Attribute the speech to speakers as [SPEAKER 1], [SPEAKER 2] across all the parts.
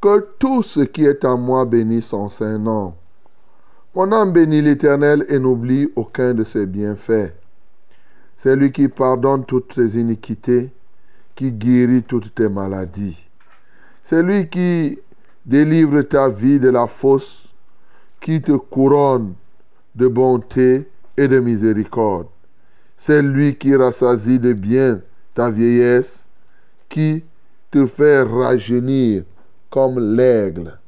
[SPEAKER 1] Que tout ce qui est en moi bénisse son saint nom. Mon âme bénit l'Éternel et n'oublie aucun de ses bienfaits. C'est lui qui pardonne toutes tes iniquités, qui guérit toutes tes maladies. C'est lui qui délivre ta vie de la fosse, qui te couronne de bonté et de miséricorde. C'est lui qui rassasie de bien ta vieillesse qui te fait rajeunir comme l'aigle.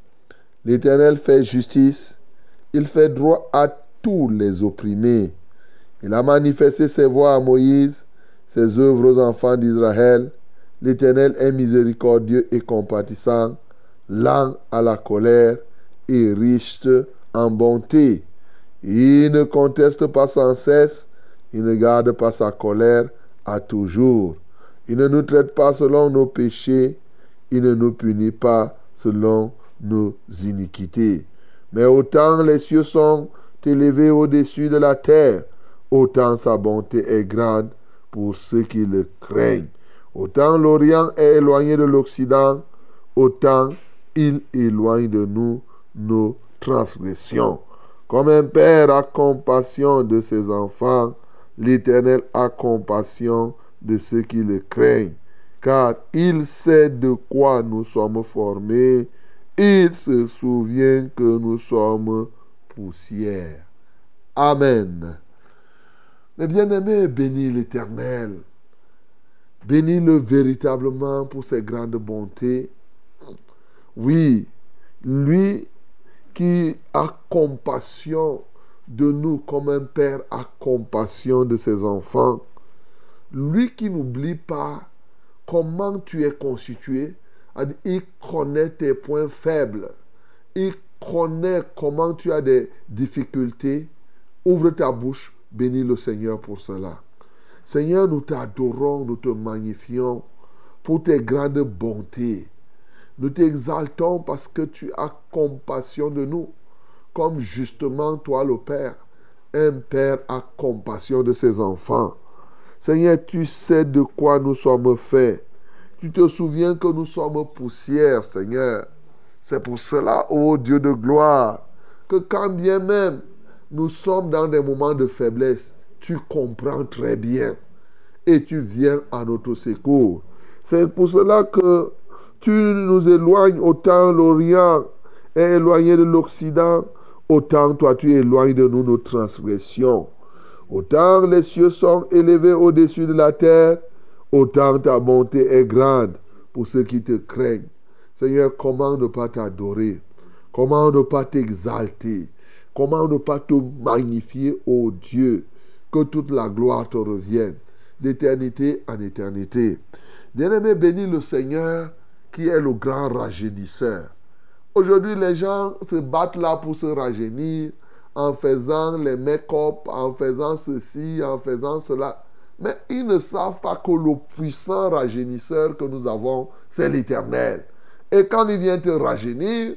[SPEAKER 1] L'Éternel fait justice, il fait droit à tous les opprimés. Il a manifesté ses voies à Moïse, ses œuvres aux enfants d'Israël. L'Éternel est miséricordieux et compatissant, lent à la colère et riche en bonté. Il ne conteste pas sans cesse, il ne garde pas sa colère à toujours. Il ne nous traite pas selon nos péchés, il ne nous punit pas selon nos iniquités. Mais autant les cieux sont élevés au-dessus de la terre, autant sa bonté est grande pour ceux qui le craignent. Autant l'Orient est éloigné de l'Occident, autant il éloigne de nous nos transgressions. Comme un père a compassion de ses enfants, l'Éternel a compassion de ceux qui le craignent, car il sait de quoi nous sommes formés, il se souvient que nous sommes poussière. Amen. Mes bien-aimés, bénis l'Éternel. Bénis-le véritablement pour ses grandes bontés. Oui, lui qui a compassion de nous comme un père a compassion de ses enfants lui qui n'oublie pas comment tu es constitué, il connaît tes points faibles, il connaît comment tu as des difficultés. Ouvre ta bouche, bénis le Seigneur pour cela. Seigneur, nous t'adorons, nous te magnifions pour tes grandes bontés. Nous t'exaltons parce que tu as compassion de nous, comme justement toi le Père. Un Père a compassion de ses enfants. Seigneur, tu sais de quoi nous sommes faits. Tu te souviens que nous sommes poussière, Seigneur. C'est pour cela, ô Dieu de gloire, que quand bien même nous sommes dans des moments de faiblesse, tu comprends très bien et tu viens à notre secours. C'est pour cela que tu nous éloignes autant l'Orient est éloigné de l'Occident, autant toi tu éloignes de nous nos transgressions. Autant les cieux sont élevés au-dessus de la terre, autant ta bonté est grande pour ceux qui te craignent. Seigneur, comment ne pas t'adorer? Comment ne pas t'exalter? Comment ne pas te magnifier, ô Dieu? Que toute la gloire te revienne d'éternité en éternité. Bien-aimé, bénis le Seigneur qui est le grand rajeunisseur. Aujourd'hui, les gens se battent là pour se rajeunir en faisant les make-up, en faisant ceci, en faisant cela. Mais ils ne savent pas que le puissant rajeunisseur que nous avons, c'est l'Éternel. Et quand il vient te rajeunir,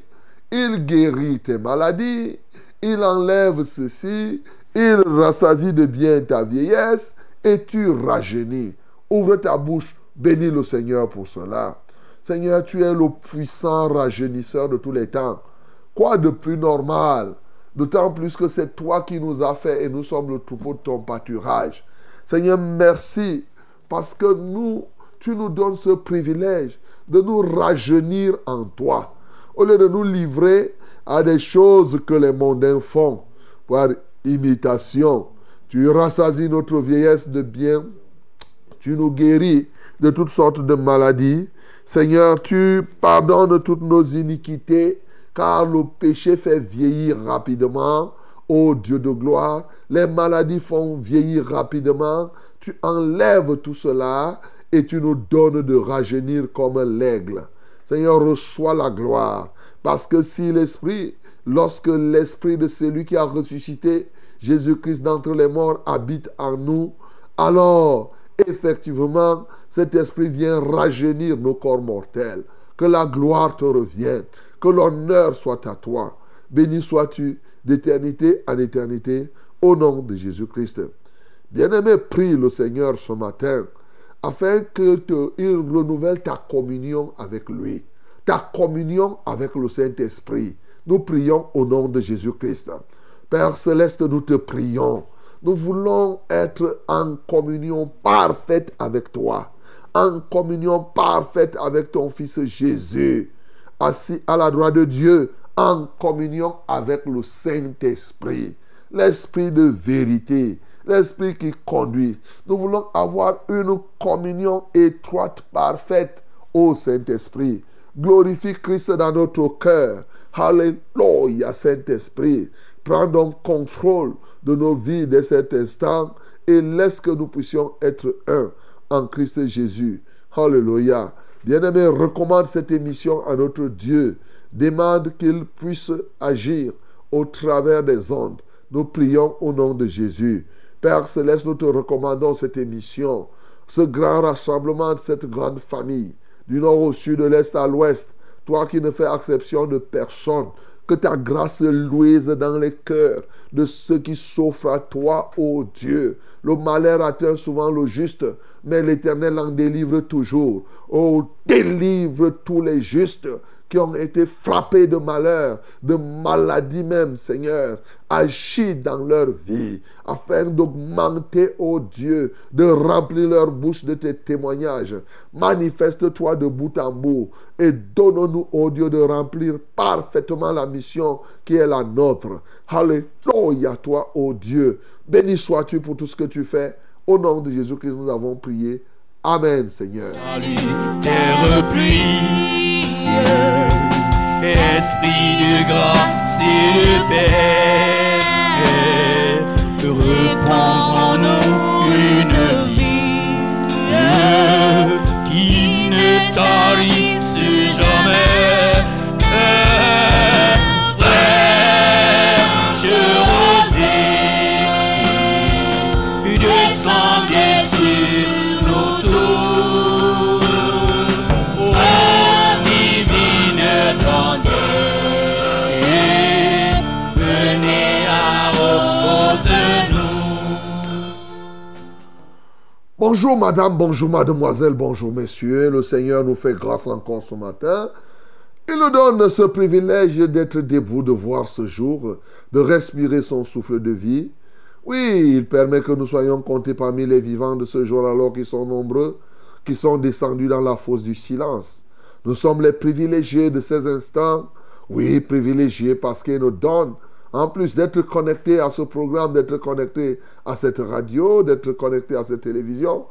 [SPEAKER 1] il guérit tes maladies, il enlève ceci, il rassasie de bien ta vieillesse et tu rajeunis. Ouvre ta bouche, bénis le Seigneur pour cela. Seigneur, tu es le puissant rajeunisseur de tous les temps. Quoi de plus normal D'autant plus que c'est toi qui nous as fait et nous sommes le troupeau de ton pâturage. Seigneur, merci parce que nous, tu nous donnes ce privilège de nous rajeunir en toi. Au lieu de nous livrer à des choses que les mondains font par imitation, tu rassasies notre vieillesse de bien, tu nous guéris de toutes sortes de maladies. Seigneur, tu pardonnes toutes nos iniquités car le péché fait vieillir rapidement. Ô Dieu de gloire, les maladies font vieillir rapidement. Tu enlèves tout cela et tu nous donnes de rajeunir comme l'aigle. Seigneur, reçois la gloire. Parce que si l'Esprit, lorsque l'Esprit de celui qui a ressuscité Jésus-Christ d'entre les morts habite en nous, alors effectivement, cet Esprit vient rajeunir nos corps mortels. Que la gloire te revienne. Que l'honneur soit à toi. Béni sois-tu d'éternité en éternité au nom de Jésus-Christ. Bien-aimé, prie le Seigneur ce matin afin que il renouvelle ta communion avec lui, ta communion avec le Saint-Esprit. Nous prions au nom de Jésus-Christ. Père céleste, nous te prions. Nous voulons être en communion parfaite avec toi, en communion parfaite avec ton Fils Jésus assis à la droite de Dieu, en communion avec le Saint-Esprit, l'Esprit de vérité, l'Esprit qui conduit. Nous voulons avoir une communion étroite, parfaite au Saint-Esprit. Glorifie Christ dans notre cœur. Alléluia, Saint-Esprit. Prends donc contrôle de nos vies dès cet instant et laisse que nous puissions être un en Christ Jésus. Alléluia. Bien-aimé, recommande cette émission à notre Dieu. Demande qu'il puisse agir au travers des ondes. Nous prions au nom de Jésus. Père Céleste, nous te recommandons cette émission, ce grand rassemblement de cette grande famille, du nord au sud, de l'est à l'ouest. Toi qui ne fais exception de personne, que ta grâce louise dans les cœurs de ceux qui s'offrent à toi, ô Dieu. Le malheur atteint souvent le juste, mais l'Éternel en délivre toujours. Oh, délivre tous les justes qui ont été frappés de malheur, de maladie même, Seigneur. Agis dans leur vie afin d'augmenter, ô Dieu, de remplir leur bouche de tes témoignages. Manifeste-toi de bout en bout et donne-nous, ô Dieu, de remplir parfaitement la mission qui est la nôtre. Alléluia, toi, ô Dieu. Béni sois-tu pour tout ce que tu fais. Au nom de Jésus-Christ, nous avons prié. Amen, Seigneur.
[SPEAKER 2] Salut, terre pluie, esprit de grâce et de paix, repose en nous une vie. Qui ne tarisse
[SPEAKER 1] Bonjour madame, bonjour mademoiselle, bonjour messieurs. Le Seigneur nous fait grâce encore ce matin. Il nous donne ce privilège d'être debout, de voir ce jour, de respirer son souffle de vie. Oui, il permet que nous soyons comptés parmi les vivants de ce jour alors qu'ils sont nombreux, qui sont descendus dans la fosse du silence. Nous sommes les privilégiés de ces instants. Oui, privilégiés parce qu'il nous donne En plus d'être connecté à ce programme, d'être connecté à cette radio, d'être connecté à cette télévision,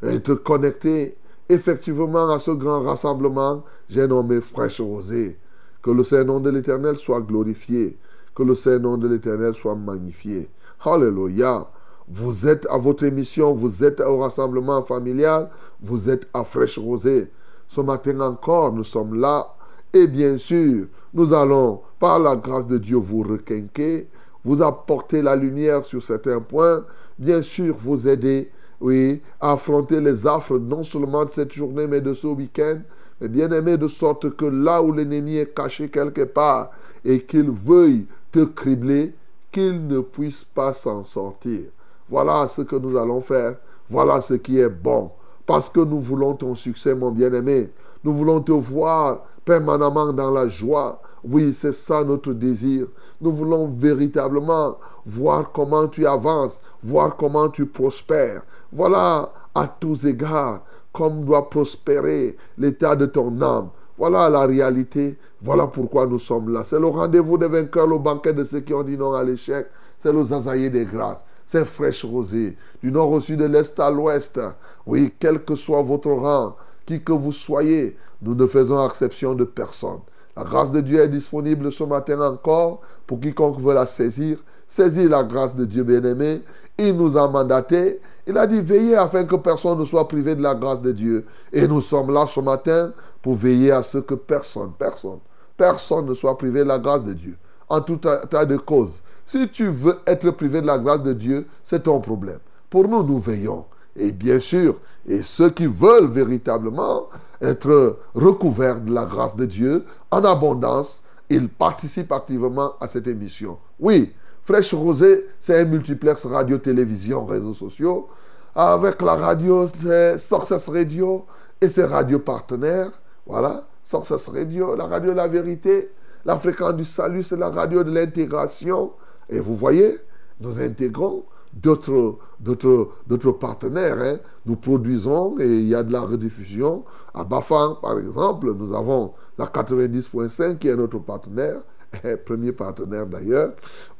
[SPEAKER 1] être connecté effectivement à ce grand rassemblement, j'ai nommé Fraîche Rosée. Que le Saint-Nom de l'Éternel soit glorifié. Que le Saint-Nom de l'Éternel soit magnifié. Alléluia. Vous êtes à votre émission, vous êtes au rassemblement familial, vous êtes à Fraîche Rosée. Ce matin encore, nous sommes là. Et bien sûr, nous allons, la grâce de Dieu, vous requinquer, vous apporter la lumière sur certains points, bien sûr, vous aider, oui, à affronter les affres non seulement de cette journée, mais de ce week-end, bien aimé, de sorte que là où l'ennemi est caché quelque part et qu'il veuille te cribler, qu'il ne puisse pas s'en sortir. Voilà ce que nous allons faire. Voilà ce qui est bon. Parce que nous voulons ton succès, mon bien-aimé. Nous voulons te voir permanemment dans la joie. Oui, c'est ça notre désir. Nous voulons véritablement voir comment tu avances, voir comment tu prospères. Voilà à tous égards comme doit prospérer l'état de ton âme. Voilà la réalité. Voilà pourquoi nous sommes là. C'est le rendez-vous des vainqueurs, le banquet de ceux qui ont dit non à l'échec. C'est le zazaïe des grâces. C'est fraîche rosée. Du nord au sud, de l'est à l'ouest. Oui, quel que soit votre rang, qui que vous soyez, nous ne faisons exception de personne. La grâce de Dieu est disponible ce matin encore pour quiconque veut la saisir. Saisis la grâce de Dieu bien-aimé. Il nous a mandaté il a dit veillez afin que personne ne soit privé de la grâce de Dieu. Et nous sommes là ce matin pour veiller à ce que personne, personne, personne ne soit privé de la grâce de Dieu. En tout tas de causes. Si tu veux être privé de la grâce de Dieu, c'est ton problème. Pour nous, nous veillons. Et bien sûr, et ceux qui veulent véritablement être recouverts de la grâce de Dieu en abondance, ils participent activement à cette émission. Oui, Fraîche Rosée, c'est un multiplex radio-télévision, réseaux sociaux. Avec la radio, c'est Success Radio et ses radios partenaires. Voilà, Success Radio, la radio de la vérité. La fréquence du salut, c'est la radio de l'intégration. Et vous voyez, nous intégrons d'autres, d'autres, partenaires. Hein. Nous produisons et il y a de la rediffusion. À Bafang, par exemple, nous avons la 90.5 qui est notre partenaire. premier partenaire d'ailleurs.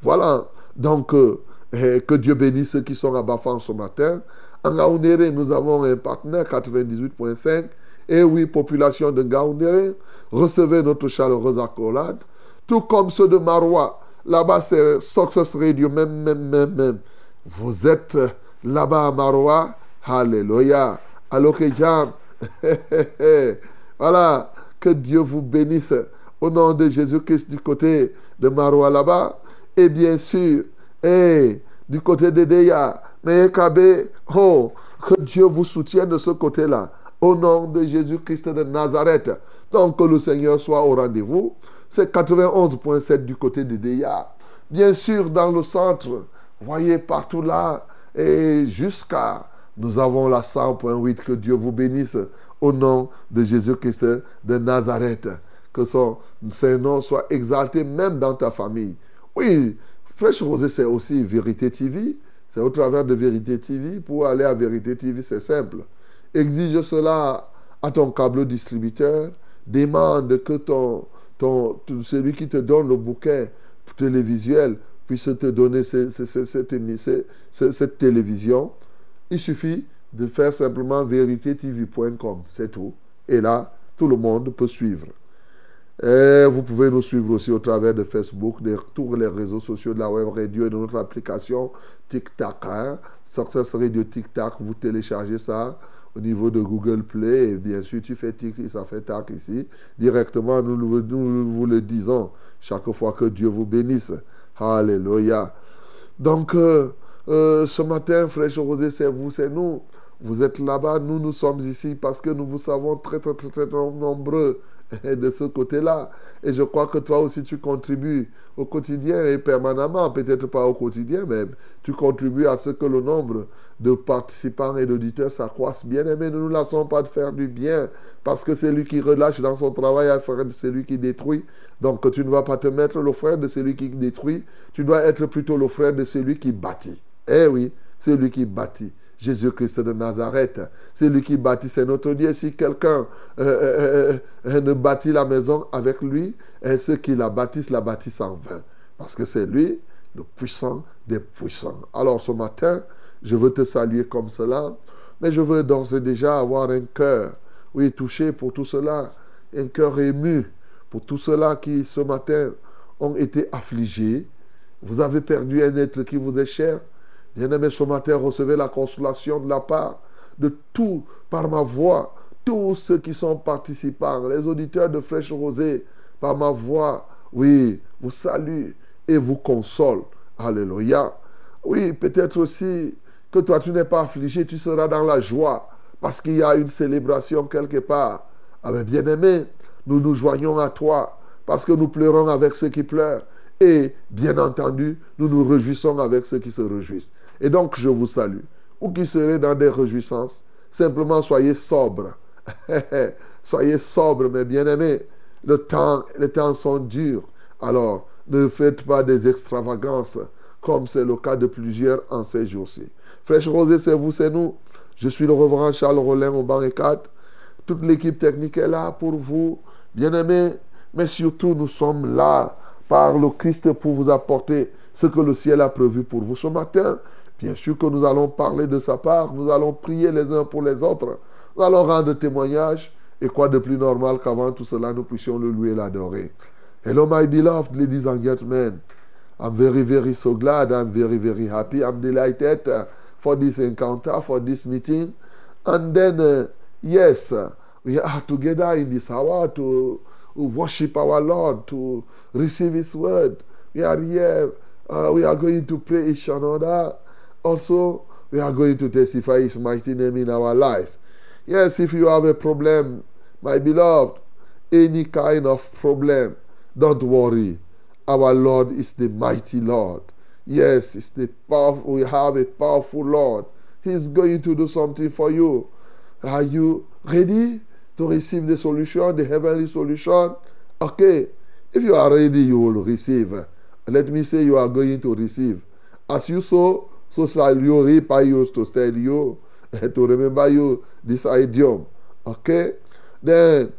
[SPEAKER 1] Voilà, donc euh, eh, que Dieu bénisse ceux qui sont à Bafan ce matin. En Gaoundéré, nous avons un partenaire 98.5. Et oui, population de Gaoundéré, recevez notre chaleureuse accolade. Tout comme ceux de Marois. Là-bas, c'est Success Radio, même, même, même, même. Vous êtes là-bas à Marois. Alléluia. Alors que voilà, que Dieu vous bénisse au nom de Jésus-Christ du côté de Maroua là-bas. Et bien sûr, et du côté de Deya, Meyekabe, oh, que Dieu vous soutienne de ce côté-là. Au nom de Jésus-Christ de Nazareth. Donc que le Seigneur soit au rendez-vous. C'est 91.7 du côté de Deya. Bien sûr, dans le centre, voyez partout là, et jusqu'à, nous avons la 100.8. Que Dieu vous bénisse au nom de Jésus-Christ de Nazareth que son Saint-Nom soit exalté même dans ta famille. Oui, Fraîche Rosée, c'est aussi Vérité TV. C'est au travers de Vérité TV. Pour aller à Vérité TV, c'est simple. Exige cela à ton câble distributeur. Demande que ton, celui qui te donne le bouquet télévisuel puisse te donner cette télévision. Il suffit de faire simplement véritétv.com, c'est tout. Et là, tout le monde peut suivre. Et vous pouvez nous suivre aussi au travers de Facebook, de tous les réseaux sociaux de la web radio et de notre application TikTok. Hein? Success Radio TikTok, vous téléchargez ça au niveau de Google Play et bien sûr tu fais tic, ça fait tac ici. Directement, nous, nous, vous le disons chaque fois que Dieu vous bénisse. Alléluia. Donc, euh, euh, ce matin, Fraîche Rosée, c'est vous, c'est nous. Vous êtes là-bas, nous, nous sommes ici parce que nous vous savons très, très, très, très nombreux de ce côté-là. Et je crois que toi aussi, tu contribues au quotidien et permanemment, peut-être pas au quotidien, mais tu contribues à ce que le nombre de participants et d'auditeurs s'accroisse. Bien aimé, ne nous lassons pas de faire du bien, parce que c'est lui qui relâche dans son travail à frère de celui qui détruit. Donc tu ne vas pas te mettre le frère de celui qui détruit, tu dois être plutôt le frère de celui qui bâtit. Eh oui, celui qui bâtit. Jésus-Christ de Nazareth. C'est lui qui bâtit, c'est notre Dieu. Si quelqu'un euh, euh, euh, ne bâtit la maison avec lui, ceux qui la bâtissent la bâtissent en vain. Parce que c'est lui, le puissant des puissants. Alors ce matin, je veux te saluer comme cela, mais je veux d'ores et déjà avoir un cœur, oui, touché pour tout cela, un cœur ému pour tout cela qui ce matin ont été affligés. Vous avez perdu un être qui vous est cher. Bien-aimé, ce matin, recevez la consolation de la part de tout, par ma voix, tous ceux qui sont participants, les auditeurs de Fraîche Rosée, par ma voix, oui, vous salue et vous console. Alléluia. Oui, peut-être aussi que toi, tu n'es pas affligé, tu seras dans la joie parce qu'il y a une célébration quelque part. Ah bien-aimé, nous nous joignons à toi parce que nous pleurons avec ceux qui pleurent. Et bien entendu, nous nous réjouissons avec ceux qui se réjouissent. Et donc, je vous salue. Ou qui serez dans des réjouissances, simplement soyez sobres. soyez sobres, mes bien-aimés. Le temps, les temps sont durs. Alors, ne faites pas des extravagances, comme c'est le cas de plusieurs en ces jours-ci. Fraîche Rosée, c'est vous, c'est nous. Je suis le reverend Charles Rollin au banc 4. Toute l'équipe technique est là pour vous, bien-aimés. Mais surtout, nous sommes là par le Christ pour vous apporter ce que le ciel a prévu pour vous ce matin. Bien sûr que nous allons parler de sa part, nous allons prier les uns pour les autres, nous allons rendre témoignage. Et quoi de plus normal qu'avant tout cela, nous puissions le louer et l'adorer. Hello, my beloved ladies and gentlemen. I'm very, very so glad. I'm very, very happy. I'm delighted for this encounter, for this meeting. And then, uh, yes, we are together in this hour to worship our Lord, to receive His word. We are here. Uh, we are going to pray each another. Also, we are going to testify His mighty name in our life. Yes, if you have a problem, my beloved, any kind of problem, don't worry. Our Lord is the mighty Lord. Yes, it's the powerful, we have a powerful Lord. He's going to do something for you. Are you ready to receive the solution, the heavenly solution? Okay. If you are ready, you will receive. Let me say you are going to receive. As you sow, so shall you reap. I used to tell you to remember you this idiom. Okay? Then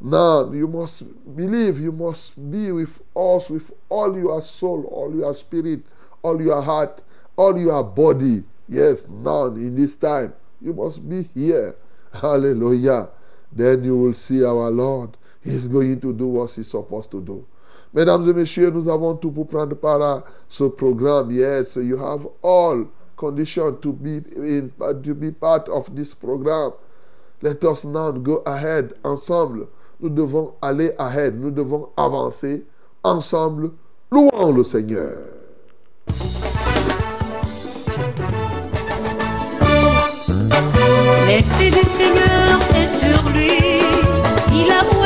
[SPEAKER 1] now you must believe, you must be with us with all your soul, all your spirit, all your heart, all your body. Yes, now in this time, you must be here. Hallelujah. Then you will see our Lord. He's going to do what he's supposed to do. Mesdames et messieurs, nous avons tout pour prendre part à ce programme. Yes, you have all conditions to be in, to be part of this program. Let us now go ahead ensemble. Nous devons aller ahead. Nous devons avancer ensemble. Louons le Seigneur.
[SPEAKER 3] L'Esprit du Seigneur est sur lui. Il a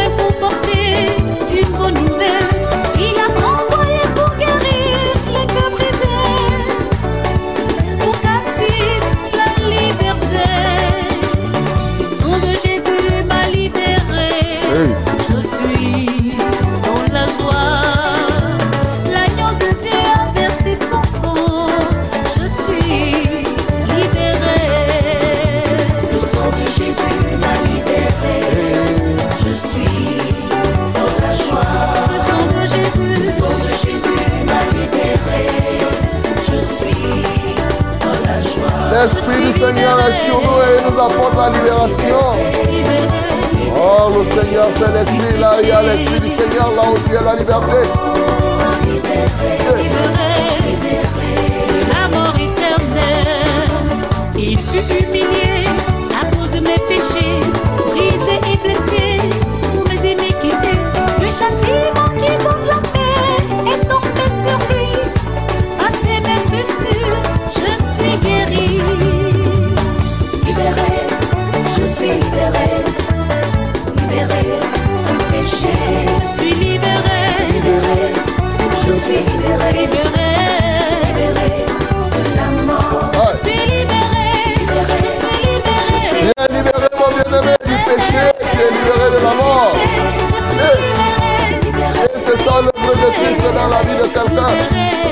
[SPEAKER 1] L'Esprit du Seigneur est sur nous et il nous apporte la libération. Oh, le Seigneur, c'est l'Esprit. Là, il y a l'Esprit du Seigneur. Là aussi, il y a la liberté.
[SPEAKER 3] Il fut Je suis libéré. Je suis libéré. Libéré. de la mort. Je suis libéré. Je suis libéré.
[SPEAKER 1] Tu es libéré, mon bien-aimé, du péché. Tu es libéré de la mort.
[SPEAKER 3] Je suis libéré.
[SPEAKER 1] Et c'est ça l'œuvre de Christ dans la vie de quelqu'un.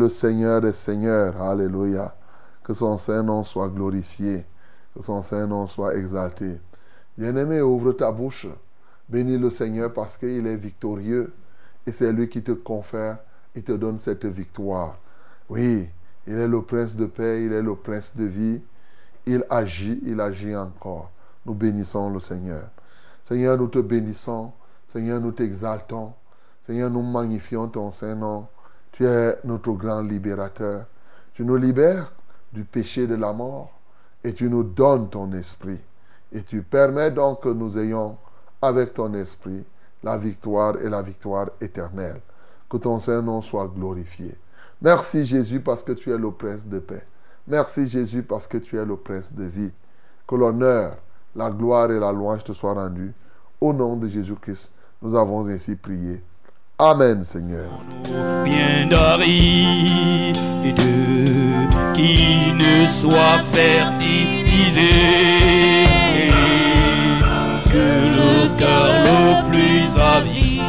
[SPEAKER 1] Le seigneur des seigneurs. Alléluia. Que son saint nom soit glorifié, que son saint nom soit exalté. Bien-aimé, ouvre ta bouche. Bénis le Seigneur parce qu'il est victorieux et c'est lui qui te confère, il te donne cette victoire. Oui, il est le prince de paix, il est le prince de vie. Il agit, il agit encore. Nous bénissons le Seigneur. Seigneur, nous te bénissons. Seigneur, nous t'exaltons. Seigneur, nous magnifions ton Saint-Nom. Tu es notre grand libérateur. Tu nous libères du péché de la mort et tu nous donnes ton esprit. Et tu permets donc que nous ayons avec ton esprit la victoire et la victoire éternelle. Que ton Saint-Nom soit glorifié. Merci Jésus parce que tu es le prince de paix. Merci Jésus parce que tu es le prince de vie. Que l'honneur, la gloire et la louange te soient rendus. Au nom de Jésus-Christ, nous avons ainsi prié. Amen Seigneur.
[SPEAKER 2] Bien d'Aride, qui ne soit fertilisé, que le cœur le plus avide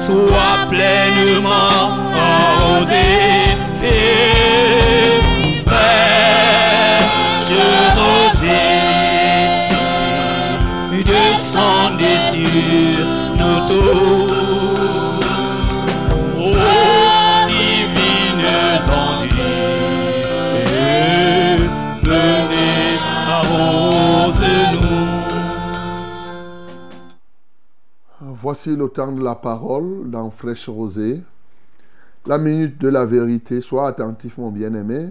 [SPEAKER 2] soit pleinement arrosé et fraîche rosée descendez sur nos arrose-nous.
[SPEAKER 1] Voici le temps de la parole dans Fraîche Rosée. La minute de la vérité. Sois attentif, mon bien-aimé.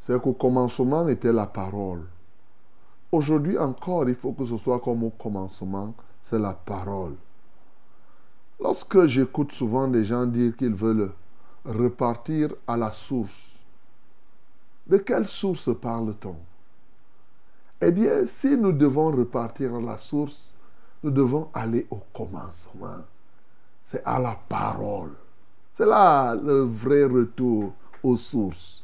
[SPEAKER 1] C'est qu'au commencement était la parole. Aujourd'hui encore, il faut que ce soit comme au commencement, c'est la parole. Lorsque j'écoute souvent des gens dire qu'ils veulent repartir à la source, de quelle source parle-t-on? Eh bien, si nous devons repartir à la source, nous devons aller au commencement. C'est à la parole. C'est là le vrai retour aux sources.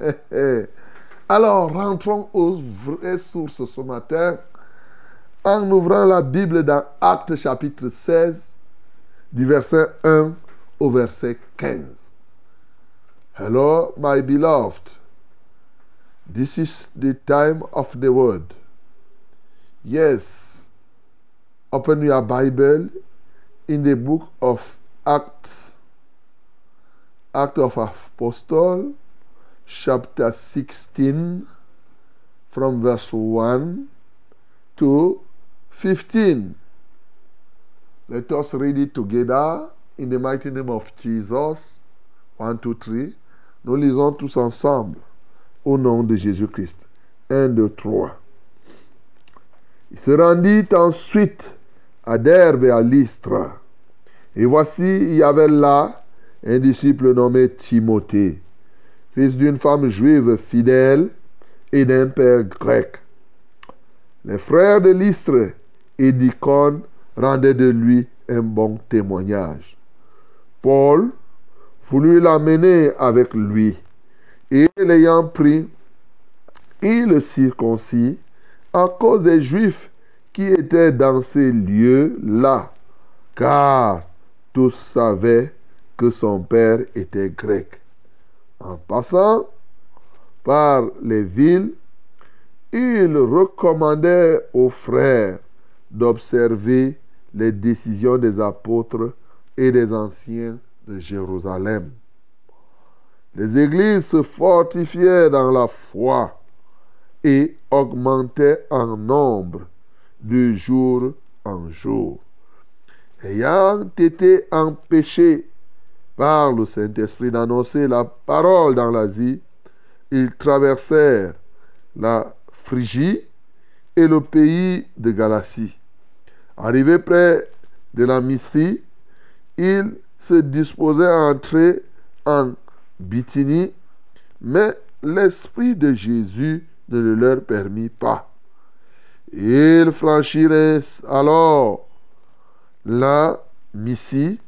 [SPEAKER 1] Alors, rentrons aux vraies sources ce matin en ouvrant la Bible dans Actes chapitre 16, du verset 1 au verset 15. Hello, my beloved. This is the time of the word. Yes, open your Bible in the book of Acts, Act of Apostle, chapter 16, from verse 1 to 15. Let us read it together in the mighty name of Jesus. 1, 2, 3. Nous lisons tous ensemble au nom de Jésus-Christ. 1, 2, 3. Il se rendit ensuite à Derbe et à Lystre. Et voici, il y avait là un disciple nommé Timothée, fils d'une femme juive fidèle et d'un père grec. Les frères de Lystre et d'Icône rendaient de lui un bon témoignage. Paul voulut l'amener avec lui, et l'ayant pris, il le circoncis à cause des Juifs qui étaient dans ces lieux-là, car tous savaient que son père était grec. En passant par les villes, il recommandait aux frères d'observer les décisions des apôtres et des anciens de Jérusalem. Les églises se fortifiaient dans la foi et augmentaient en nombre de jour en jour. Ayant été empêchés par le Saint-Esprit d'annoncer la parole dans l'Asie, ils traversèrent la Phrygie et le pays de Galatie. Arrivés près de la Mythie, ils se disposaient à entrer en Bithynie, mais l'Esprit de Jésus ne le leur permit pas. Ils franchirent alors la Mysie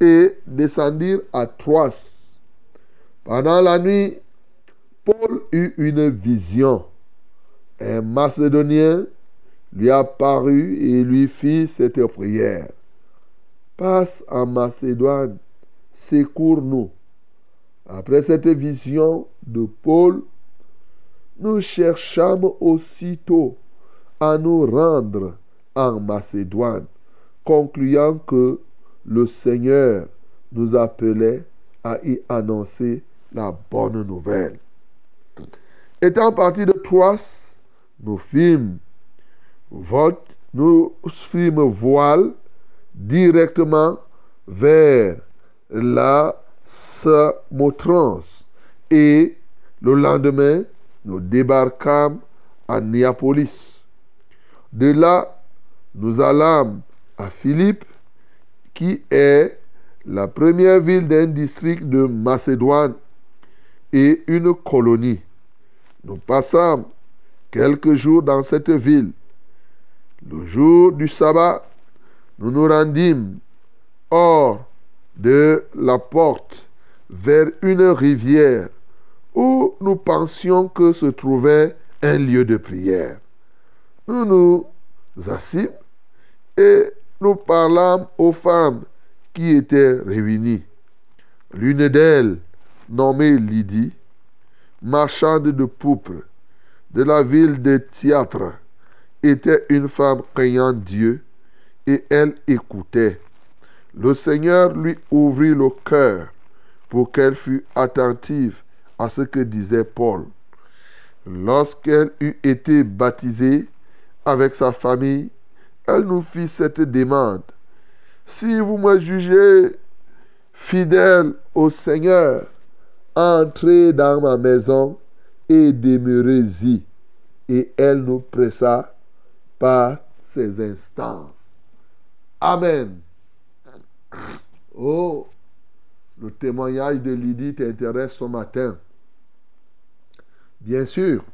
[SPEAKER 1] et descendirent à Troas. Pendant la nuit, Paul eut une vision. Un Macédonien lui apparut et lui fit cette prière. Passe en Macédoine, secours-nous. Après cette vision de Paul, nous cherchâmes aussitôt à nous rendre en Macédoine, concluant que le Seigneur nous appelait à y annoncer la bonne nouvelle. Étant partis de Troas, nous fîmes, vote, nous fîmes voile directement vers la Samotrance et le lendemain, nous débarquâmes à Néapolis. De là, nous allâmes à Philippe, qui est la première ville d'un district de Macédoine et une colonie. Nous passâmes quelques jours dans cette ville. Le jour du sabbat, nous nous rendîmes hors de la porte vers une rivière où nous pensions que se trouvait un lieu de prière. Nous nous assîmes et nous parlâmes aux femmes qui étaient réunies. L'une d'elles, nommée Lydie, marchande de pourpre de la ville de Théâtre, était une femme craignant Dieu et elle écoutait. Le Seigneur lui ouvrit le cœur pour qu'elle fût attentive à ce que disait Paul. Lorsqu'elle eut été baptisée avec sa famille, elle nous fit cette demande. Si vous me jugez fidèle au Seigneur, entrez dans ma maison et demeurez-y. Et elle nous pressa par ses instances. Amen. Oh, le témoignage de Lydie t'intéresse ce matin. Bien sûr.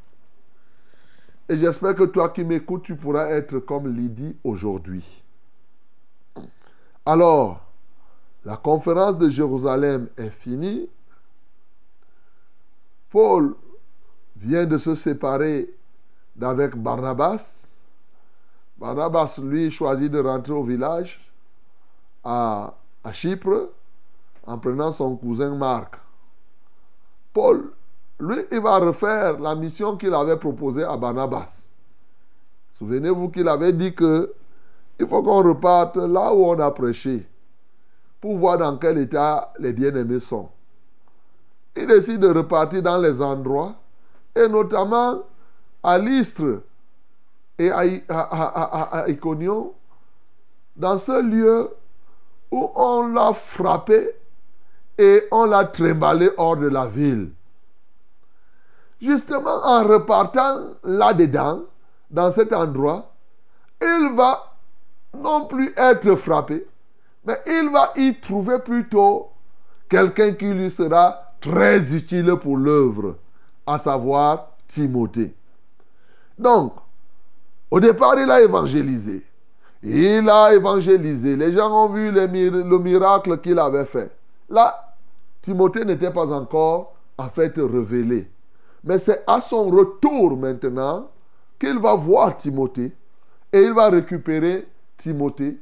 [SPEAKER 1] Et j'espère que toi qui m'écoutes, tu pourras être comme Lydie aujourd'hui. Alors, la conférence de Jérusalem est finie. Paul vient de se séparer d'avec Barnabas. Barnabas, lui, choisit de rentrer au village à, à Chypre en prenant son cousin Marc. Paul, lui, il va refaire la mission qu'il avait proposée à Barnabas. Souvenez-vous qu'il avait dit que il faut qu'on reparte là où on a prêché pour voir dans quel état les bien-aimés sont. Il décide de repartir dans les endroits et notamment à l'Istre et à, à, dans ce lieu où on l'a frappé et on l'a trimballé hors de la ville. Justement, en repartant là-dedans, dans cet endroit, il va non plus être frappé, mais il va y trouver plutôt quelqu'un qui lui sera très utile pour l'œuvre, à savoir Timothée. Donc, au départ, il a évangélisé. Il a évangélisé. Les gens ont vu le miracle qu'il avait fait. Là, Timothée n'était pas encore en fait révélé. Mais c'est à son retour maintenant qu'il va voir Timothée et il va récupérer Timothée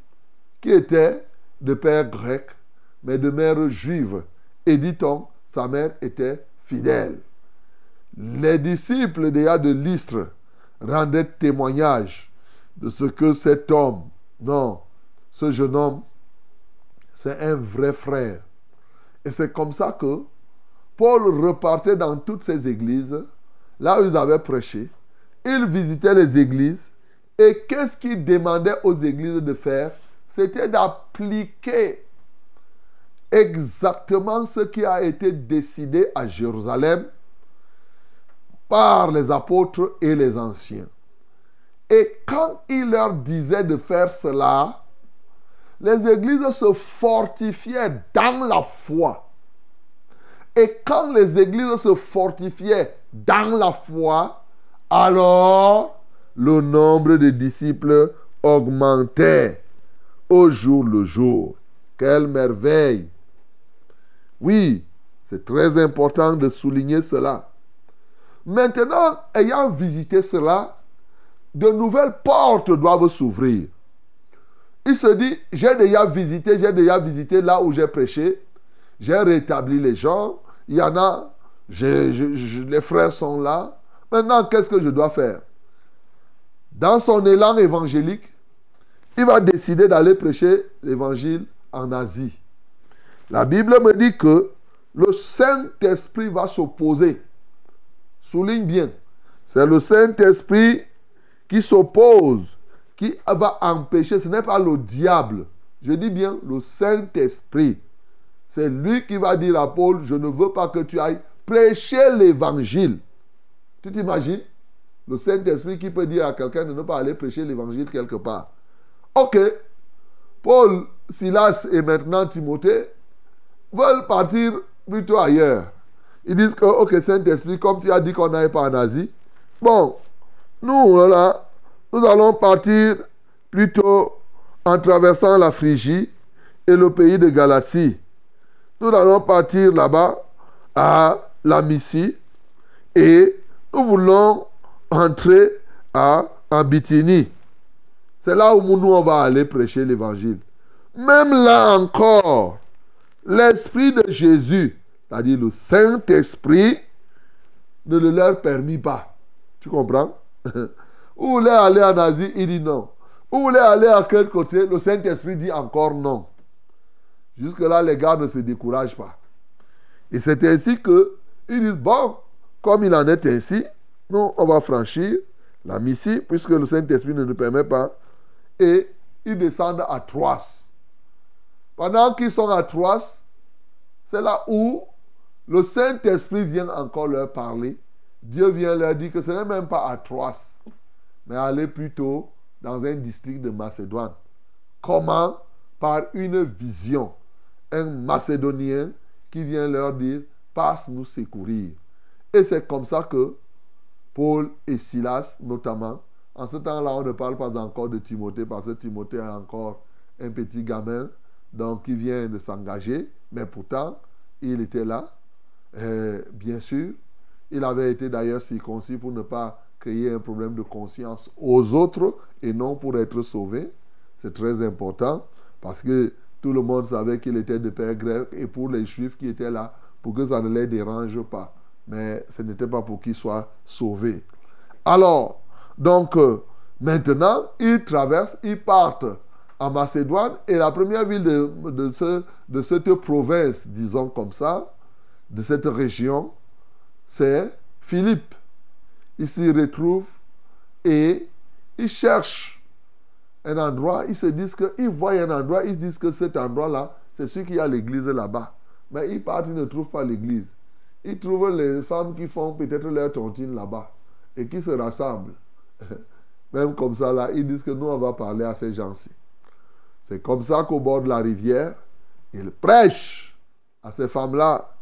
[SPEAKER 1] qui était de père grec mais de mère juive. Et dit-on, sa mère était fidèle. Les disciples déjà de l'Istre rendaient témoignage de ce que cet homme, non, ce jeune homme, c'est un vrai frère. Et c'est comme ça que Paul repartait dans toutes ces églises, là où ils avaient prêché. Il visitait les églises. Et qu'est-ce qu'il demandait aux églises de faire? C'était d'appliquer exactement ce qui a été décidé à Jérusalem par les apôtres et les anciens. Et quand il leur disait de faire cela, les églises se fortifiaient dans la foi. Et quand les églises se fortifiaient dans la foi, alors le nombre de disciples augmentait au jour le jour. Quelle merveille. Oui, c'est très important de souligner cela. Maintenant, ayant visité cela, de nouvelles portes doivent s'ouvrir. Il se dit, j'ai déjà visité, j'ai déjà visité là où j'ai prêché, j'ai rétabli les gens, il y en a, les frères sont là. Maintenant, qu'est-ce que je dois faire? Dans son élan évangélique, il va décider d'aller prêcher l'évangile en Asie. La Bible me dit que le Saint-Esprit va s'opposer. Souligne bien. C'est le Saint-Esprit qui s'oppose, qui va empêcher. Ce n'est pas le diable. Je dis bien le Saint-Esprit. C'est lui qui va dire à Paul, je ne veux pas que tu ailles prêcher l'évangile. Tu t'imagines? Le Saint-Esprit qui peut dire à quelqu'un de ne pas aller prêcher l'évangile quelque part. Ok. Paul, Silas et maintenant Timothée veulent partir plutôt ailleurs. Ils disent que, ok, Saint-Esprit, comme tu as dit qu'on n'aille pas en Asie, bon, nous, voilà, nous allons partir plutôt en traversant la Phrygie et le pays de Galatie. Nous allons partir là-bas à la Missie et nous voulons entrer à, en Bithynie. C'est là où nous, on va aller prêcher l'évangile. Même là encore, l'Esprit de Jésus, c'est-à-dire le Saint-Esprit, ne le leur permit pas. Tu comprends? Vous voulez aller en Asie, il dit non. Vous voulez aller à quel côté Le Saint-Esprit dit encore non. Jusque-là, les gars ne se découragent pas. Et c'est ainsi que ils disent, bon, comme il en est ainsi, nous, on va franchir la Missie, puisque le Saint-Esprit ne nous permet pas. Et ils descendent à Troas. Pendant qu'ils sont à Troas, c'est là où le Saint-Esprit vient encore leur parler. Dieu vient leur dire que ce n'est même pas à mais aller plutôt dans un district de Macédoine. Comment Par une vision. Un Macédonien qui vient leur dire, passe nous secourir. Et c'est comme ça que Paul et Silas, notamment, en ce temps-là, on ne parle pas encore de Timothée, parce que Timothée est encore un petit gamin, donc qui vient de s'engager, mais pourtant, il était là, euh, bien sûr. Il avait été d'ailleurs circoncis pour ne pas créer un problème de conscience aux autres et non pour être sauvé. C'est très important parce que tout le monde savait qu'il était de père grec et pour les juifs qui étaient là, pour que ça ne les dérange pas. Mais ce n'était pas pour qu'ils soient sauvés. Alors, donc, euh, maintenant, ils traversent, ils partent en Macédoine et la première ville de, de, ce, de cette province, disons comme ça, de cette région, c'est Philippe. Ils s'y retrouvent et ils cherchent un endroit, ils se disent qu'ils voient un endroit, ils disent que cet endroit-là, c'est celui qui a l'église là-bas. Mais ils partent, ils ne trouvent pas l'église. Ils trouvent les femmes qui font peut-être leur tontine là-bas et qui se rassemblent. Même comme ça, là, ils disent que nous, on va parler à ces gens-ci. C'est comme ça qu'au bord de la rivière, ils prêchent à ces femmes-là.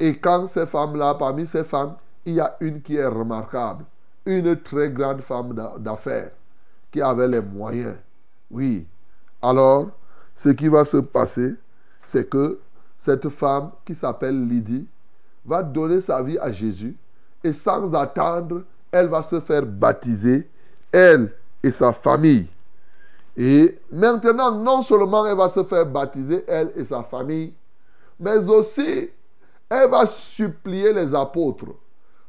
[SPEAKER 1] Et quand ces femmes-là, parmi ces femmes, il y a une qui est remarquable, une très grande femme d'affaires, qui avait les moyens. Oui. Alors, ce qui va se passer, c'est que cette femme qui s'appelle Lydie va donner sa vie à Jésus et sans attendre, elle va se faire baptiser, elle et sa famille. Et maintenant, non seulement elle va se faire baptiser, elle et sa famille, mais aussi elle va supplier les apôtres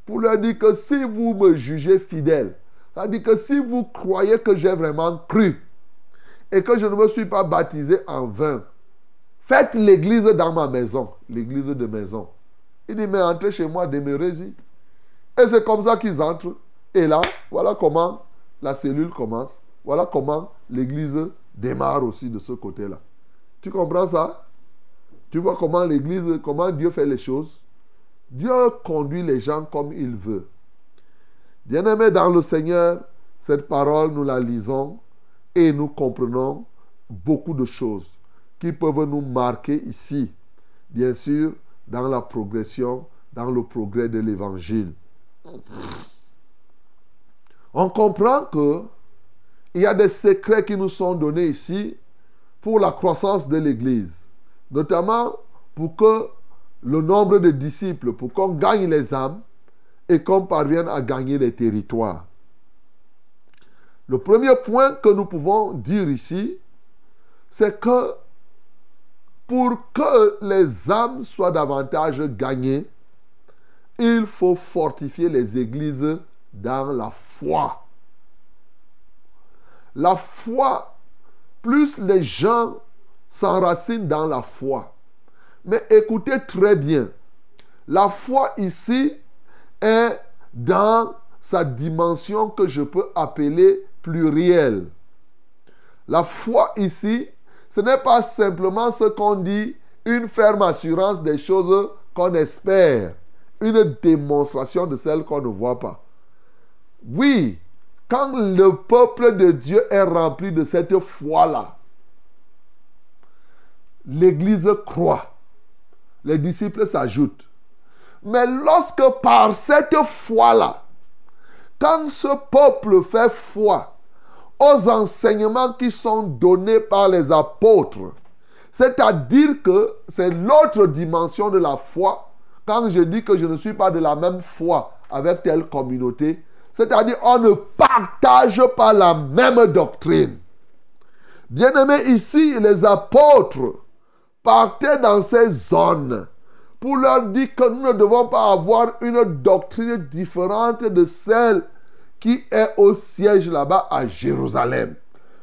[SPEAKER 1] pour leur dire que si vous me jugez fidèle, c'est-à-dire que si vous croyez que j'ai vraiment cru et que je ne me suis pas baptisé en vain, faites l'église dans ma maison, l'église de maison. Il dit, mais entrez chez moi, demeurez-y. Et c'est comme ça qu'ils entrent. Et là, voilà comment la cellule commence. Voilà comment l'église démarre aussi de ce côté-là. Tu comprends ça? Tu vois comment l'église, comment Dieu fait les choses? Dieu conduit les gens comme il veut. Bien-aimés dans le Seigneur, cette parole, nous la lisons et nous comprenons beaucoup de choses qui peuvent nous marquer ici. Bien sûr, dans la progression, dans le progrès de l'évangile. On comprend que il y a des secrets qui nous sont donnés ici pour la croissance de l'Église, notamment pour que le nombre de disciples, pour qu'on gagne les âmes et qu'on parvienne à gagner les territoires. Le premier point que nous pouvons dire ici, c'est que pour que les âmes soient davantage gagnées, il faut fortifier les églises dans la foi. La foi, plus les gens s'enracinent dans la foi. Mais écoutez très bien, la foi ici est dans sa dimension que je peux appeler plurielle. La foi ici, ce n'est pas simplement ce qu'on dit, une ferme assurance des choses qu'on espère, une démonstration de celles qu'on ne voit pas. Oui, quand le peuple de Dieu est rempli de cette foi-là, l'Église croit, les disciples s'ajoutent. Mais lorsque par cette foi-là, quand ce peuple fait foi aux enseignements qui sont donnés par les apôtres, c'est-à-dire que c'est l'autre dimension de la foi, quand je dis que je ne suis pas de la même foi avec telle communauté, c'est-à-dire on ne partage pas la même doctrine. bien aimé, ici, les apôtres partaient dans ces zones pour leur dire que nous ne devons pas avoir une doctrine différente de celle qui est au siège là-bas à Jérusalem.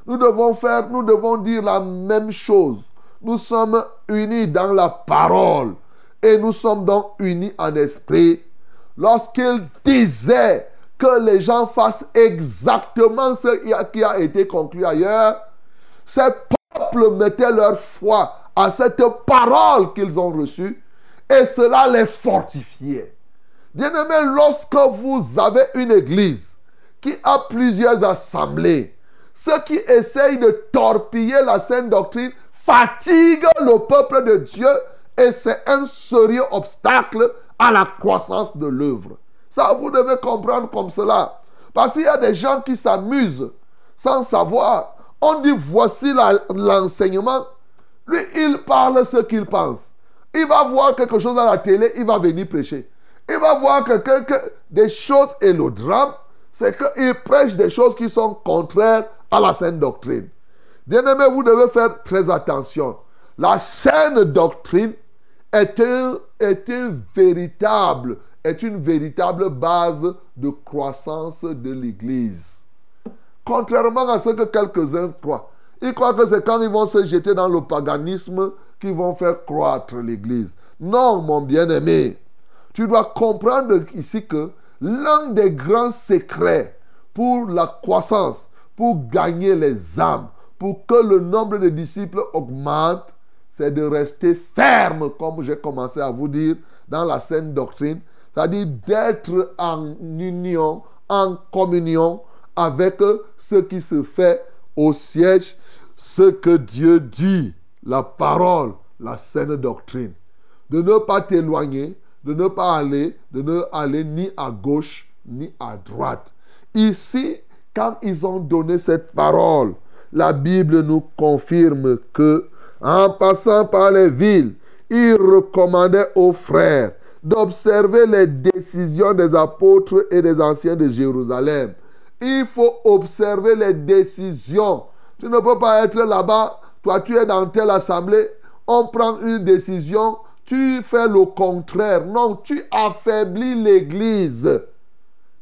[SPEAKER 1] Nous devons faire, nous devons dire la même chose. Nous sommes unis dans la parole et nous sommes donc unis en esprit. Lorsqu'il disait que les gens fassent exactement ce qui a été conclu ailleurs, ces peuples mettaient leur foi à cette parole qu'ils ont reçue et cela les fortifiait. Bien-aimés, lorsque vous avez une église qui a plusieurs assemblées, ceux qui essayent de torpiller la sainte doctrine fatiguent le peuple de Dieu et c'est un sérieux obstacle à la croissance de l'œuvre. Ça, vous devez comprendre comme cela. Parce qu'il y a des gens qui s'amusent sans savoir. On dit voici l'enseignement. Lui, il parle ce qu'il pense. Il va voir quelque chose à la télé, il va venir prêcher. Il va voir que, des choses et le drame, c'est qu'il prêche des choses qui sont contraires à la saine doctrine. Bien-aimé, vous devez faire très attention. La saine doctrine est est un véritable, est une véritable base de croissance de l'Église. Contrairement à ce que quelques-uns croient. Ils croient que c'est quand ils vont se jeter dans le paganisme qui vont faire croître l'Église. Non, mon bien-aimé. Tu dois comprendre ici que l'un des grands secrets pour la croissance, pour gagner les âmes, pour que le nombre de disciples augmente, c'est de rester ferme, comme j'ai commencé à vous dire, dans la saine doctrine, c'est-à-dire d'être en union, en communion avec ce qui se fait au siège, ce que Dieu dit la parole, la saine doctrine. De ne pas t'éloigner, de ne pas aller, de ne aller ni à gauche ni à droite. Ici, quand ils ont donné cette parole, la Bible nous confirme que, en passant par les villes, ils recommandaient aux frères d'observer les décisions des apôtres et des anciens de Jérusalem. Il faut observer les décisions. Tu ne peux pas être là-bas toi, tu es dans telle assemblée, on prend une décision, tu fais le contraire. Non, tu affaiblis l'Église.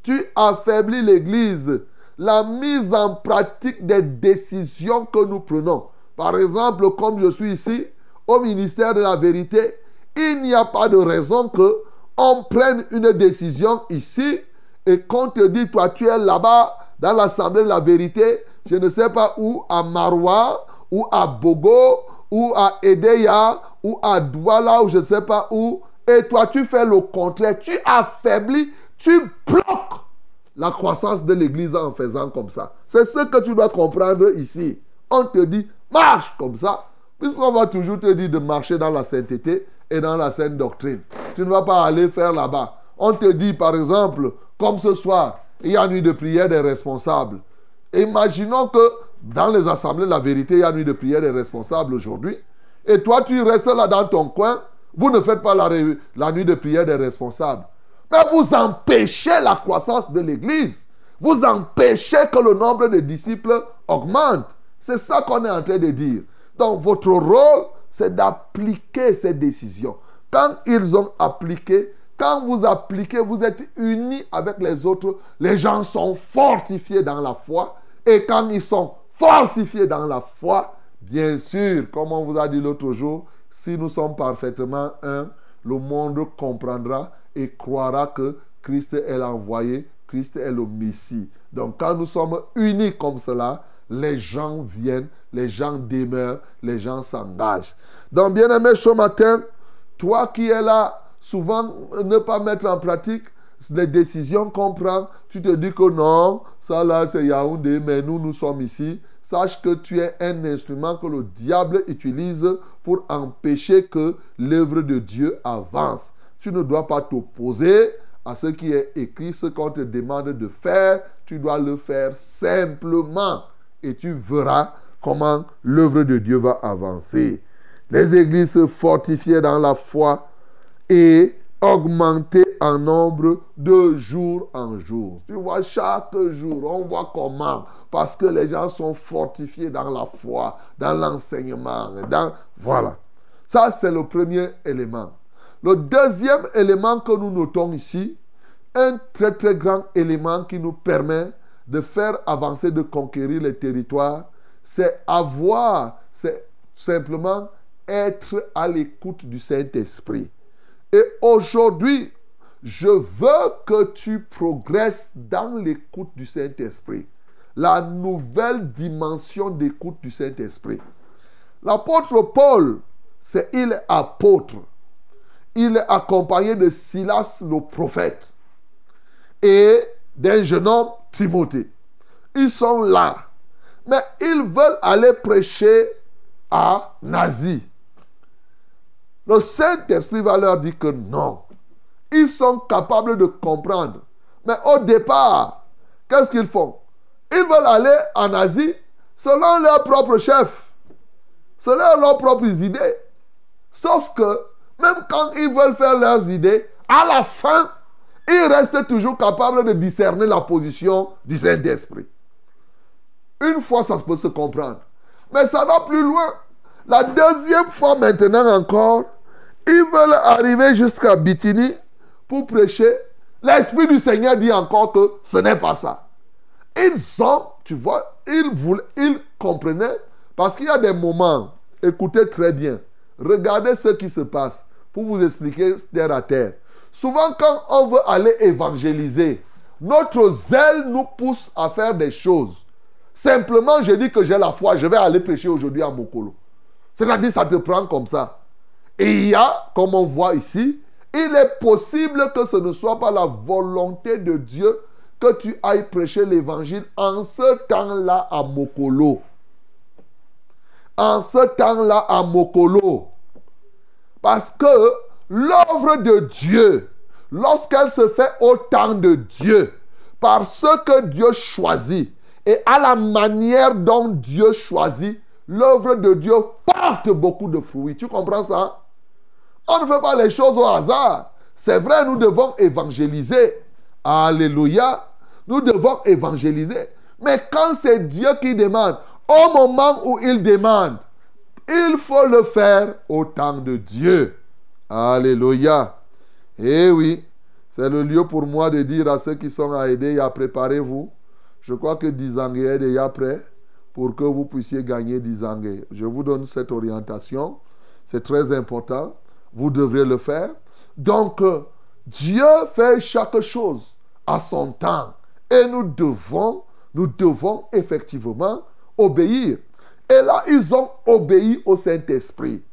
[SPEAKER 1] Tu affaiblis l'Église. La mise en pratique des décisions que nous prenons. Par exemple, comme je suis ici, au ministère de la vérité, il n'y a pas de raison que on prenne une décision ici et qu'on te dit, toi tu es là-bas dans l'assemblée de la vérité, je ne sais pas où, à Marois, ou à Bogo, ou à Edeya, ou à Douala, ou je ne sais pas où, et toi tu fais le contraire, tu affaiblis, tu bloques la croissance de l'Église en faisant comme ça. C'est ce que tu dois comprendre ici. On te dit, marche comme ça, puisqu'on va toujours te dire de marcher dans la sainteté et dans la sainte doctrine. Tu ne vas pas aller faire là-bas. On te dit, par exemple, comme ce soir, il y a nuit de prière des responsables. Imaginons que dans les assemblées, la vérité, il y a nuit de prière des responsables aujourd'hui. Et toi, tu restes là dans ton coin. Vous ne faites pas la, la nuit de prière des responsables. Mais vous empêchez la croissance de l'Église. Vous empêchez que le nombre de disciples augmente. C'est ça qu'on est en train de dire. Donc votre rôle, c'est d'appliquer ces décisions. Quand ils ont appliqué, quand vous appliquez, vous êtes unis avec les autres, les gens sont fortifiés dans la foi. Et quand ils sont fortifiés dans la foi, bien sûr, comme on vous a dit l'autre jour, si nous sommes parfaitement un, le monde comprendra et croira que Christ est l'envoyé, Christ est le Messie. Donc quand nous sommes unis comme cela, les gens viennent, les gens demeurent, les gens s'engagent. Donc bien aimé ce matin, toi qui es là, souvent ne pas mettre en pratique les décisions qu'on prend, tu te dis que non, ça là c'est Yaoundé, mais nous, nous sommes ici. Sache que tu es un instrument que le diable utilise pour empêcher que l'œuvre de Dieu avance. Tu ne dois pas t'opposer à ce qui est écrit, ce qu'on te demande de faire. Tu dois le faire simplement. Et tu verras comment l'œuvre de Dieu va avancer. Les églises se fortifiaient dans la foi et augmenter en nombre de jour en jour. Tu vois, chaque jour, on voit comment. Parce que les gens sont fortifiés dans la foi, dans l'enseignement. Dans... Voilà. Ça, c'est le premier élément. Le deuxième élément que nous notons ici, un très très grand élément qui nous permet de faire avancer, de conquérir les territoires, c'est avoir, c'est simplement être à l'écoute du Saint-Esprit. Et aujourd'hui, je veux que tu progresses dans l'écoute du Saint-Esprit. La nouvelle dimension d'écoute du Saint-Esprit. L'apôtre Paul, c'est il est apôtre. Il est accompagné de Silas le prophète et d'un jeune homme, Timothée. Ils sont là. Mais ils veulent aller prêcher à Nazi. Le Saint-Esprit va leur dire que non. Ils sont capables de comprendre. Mais au départ, qu'est-ce qu'ils font? Ils veulent aller en Asie selon leur propre chef, selon leurs propres idées. Sauf que même quand ils veulent faire leurs idées, à la fin, ils restent toujours capables de discerner la position du Saint-Esprit. Une fois, ça peut se comprendre. Mais ça va plus loin. La deuxième fois maintenant encore, ils veulent arriver jusqu'à Bithynie pour prêcher. L'Esprit du Seigneur dit encore que ce n'est pas ça. Ils ont, tu vois, ils, voulaient, ils comprenaient, parce qu'il y a des moments, écoutez très bien, regardez ce qui se passe pour vous expliquer terre à terre. Souvent, quand on veut aller évangéliser, notre zèle nous pousse à faire des choses. Simplement, je dis que j'ai la foi, je vais aller prêcher aujourd'hui à Mokolo. C'est-à-dire, ça te prend comme ça. Et il y a, comme on voit ici, il est possible que ce ne soit pas la volonté de Dieu que tu ailles prêcher l'évangile en ce temps-là à Mokolo. En ce temps-là à Mokolo. Parce que l'œuvre de Dieu, lorsqu'elle se fait au temps de Dieu, par ce que Dieu choisit et à la manière dont Dieu choisit, l'œuvre de Dieu porte beaucoup de fruits. Tu comprends ça on ne fait pas les choses au hasard. C'est vrai, nous devons évangéliser. Alléluia. Nous devons évangéliser. Mais quand c'est Dieu qui demande, au moment où il demande, il faut le faire au temps de Dieu. Alléluia. Eh oui, c'est le lieu pour moi de dire à ceux qui sont à aider, à préparez-vous. Je crois que Dizangue est déjà prêt pour que vous puissiez gagner Dizangue. Je vous donne cette orientation. C'est très important vous devrez le faire. Donc, euh, Dieu fait chaque chose à son temps. Et nous devons, nous devons effectivement obéir. Et là, ils ont obéi au Saint-Esprit.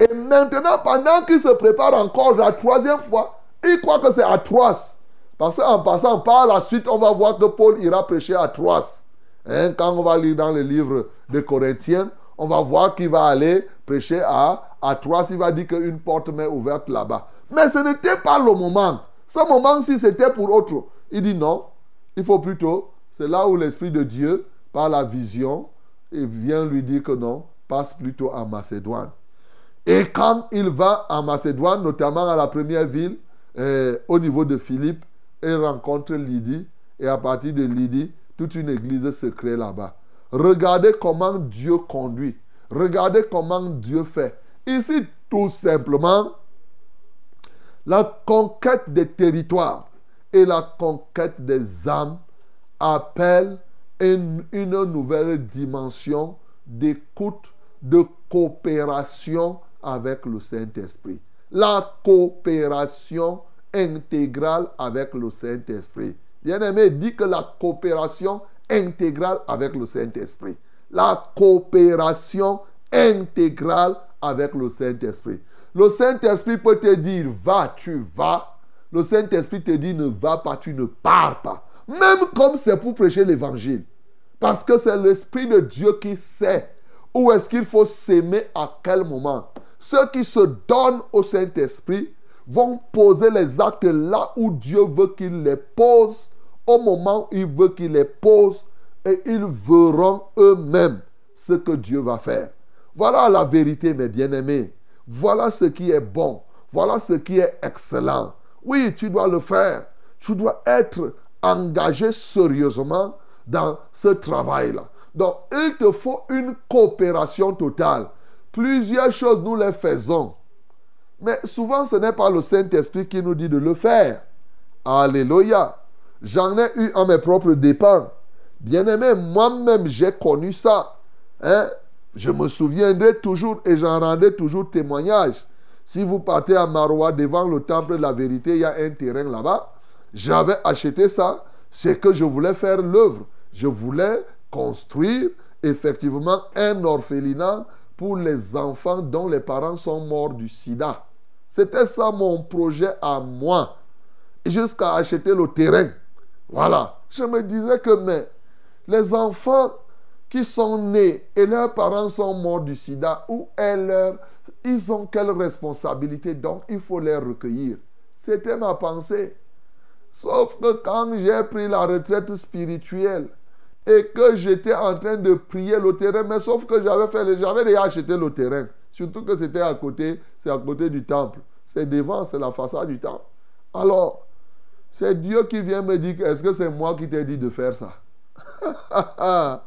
[SPEAKER 1] Et maintenant, pendant qu'ils se préparent encore la troisième fois, ils croient que c'est à Troas. Parce qu'en passant par la suite, on va voir que Paul ira prêcher à Troas. Hein, quand on va lire dans le livre de Corinthiens, on va voir qu'il va aller prêcher à à trois, il va dire qu'une porte m'est ouverte là-bas. Mais ce n'était pas le moment. Ce moment-ci, c'était pour autre. Il dit non, il faut plutôt, c'est là où l'Esprit de Dieu, par la vision, il vient lui dire que non, passe plutôt à Macédoine. Et quand il va à Macédoine, notamment à la première ville, euh, au niveau de Philippe, il rencontre Lydie Et à partir de Lydie, toute une église se crée là-bas. Regardez comment Dieu conduit. Regardez comment Dieu fait. Ici, tout simplement, la conquête des territoires et la conquête des âmes appellent une, nouvelle dimension d'écoute, de coopération avec le Saint-Esprit. La coopération intégrale avec le Saint-Esprit. Bien-aimé, dit que la coopération intégrale avec le Saint-Esprit. La coopération intégrale avec le Saint-Esprit. Le Saint-Esprit peut te dire va, tu vas. Le Saint-Esprit te dit ne va pas, tu ne pars pas. Même comme c'est pour prêcher l'évangile. Parce que c'est l'Esprit de Dieu qui sait où est-ce qu'il faut s'aimer à quel moment. Ceux qui se donnent au Saint-Esprit vont poser les actes là où Dieu veut qu'ils les posent, au moment où il veut qu'ils les posent, et ils verront eux-mêmes ce que Dieu va faire. Voilà la vérité, mes bien-aimés. Voilà ce qui est bon. Voilà ce qui est excellent. Oui, tu dois le faire. Tu dois être engagé sérieusement dans ce travail-là. Donc, il te faut une coopération totale. Plusieurs choses, nous les faisons. Mais souvent, ce n'est pas le Saint-Esprit qui nous dit de le faire. Alléluia. J'en ai eu à mes propres dépens. Bien-aimé, moi-même, j'ai connu ça. Hein? Je me souviendrai toujours et j'en rendrai toujours témoignage. Si vous partez à Maroua devant le temple de la vérité, il y a un terrain là-bas. J'avais acheté ça. C'est que je voulais faire l'œuvre. Je voulais construire effectivement un orphelinat pour les enfants dont les parents sont morts du sida. C'était ça mon projet à moi. Jusqu'à acheter le terrain. Voilà. Je me disais que mais, les enfants qui sont nés et leurs parents sont morts du sida, où est leur... Ils ont quelle responsabilité? Donc il faut les recueillir. C'était ma pensée. Sauf que quand j'ai pris la retraite spirituelle et que j'étais en train de prier le terrain, mais sauf que j'avais fait, j'avais déjà acheté le terrain. Surtout que c'était à côté, c'est à côté du temple. C'est devant, c'est la façade du temple. Alors, c'est Dieu qui vient me dire, est-ce que c'est moi qui t'ai dit de faire ça?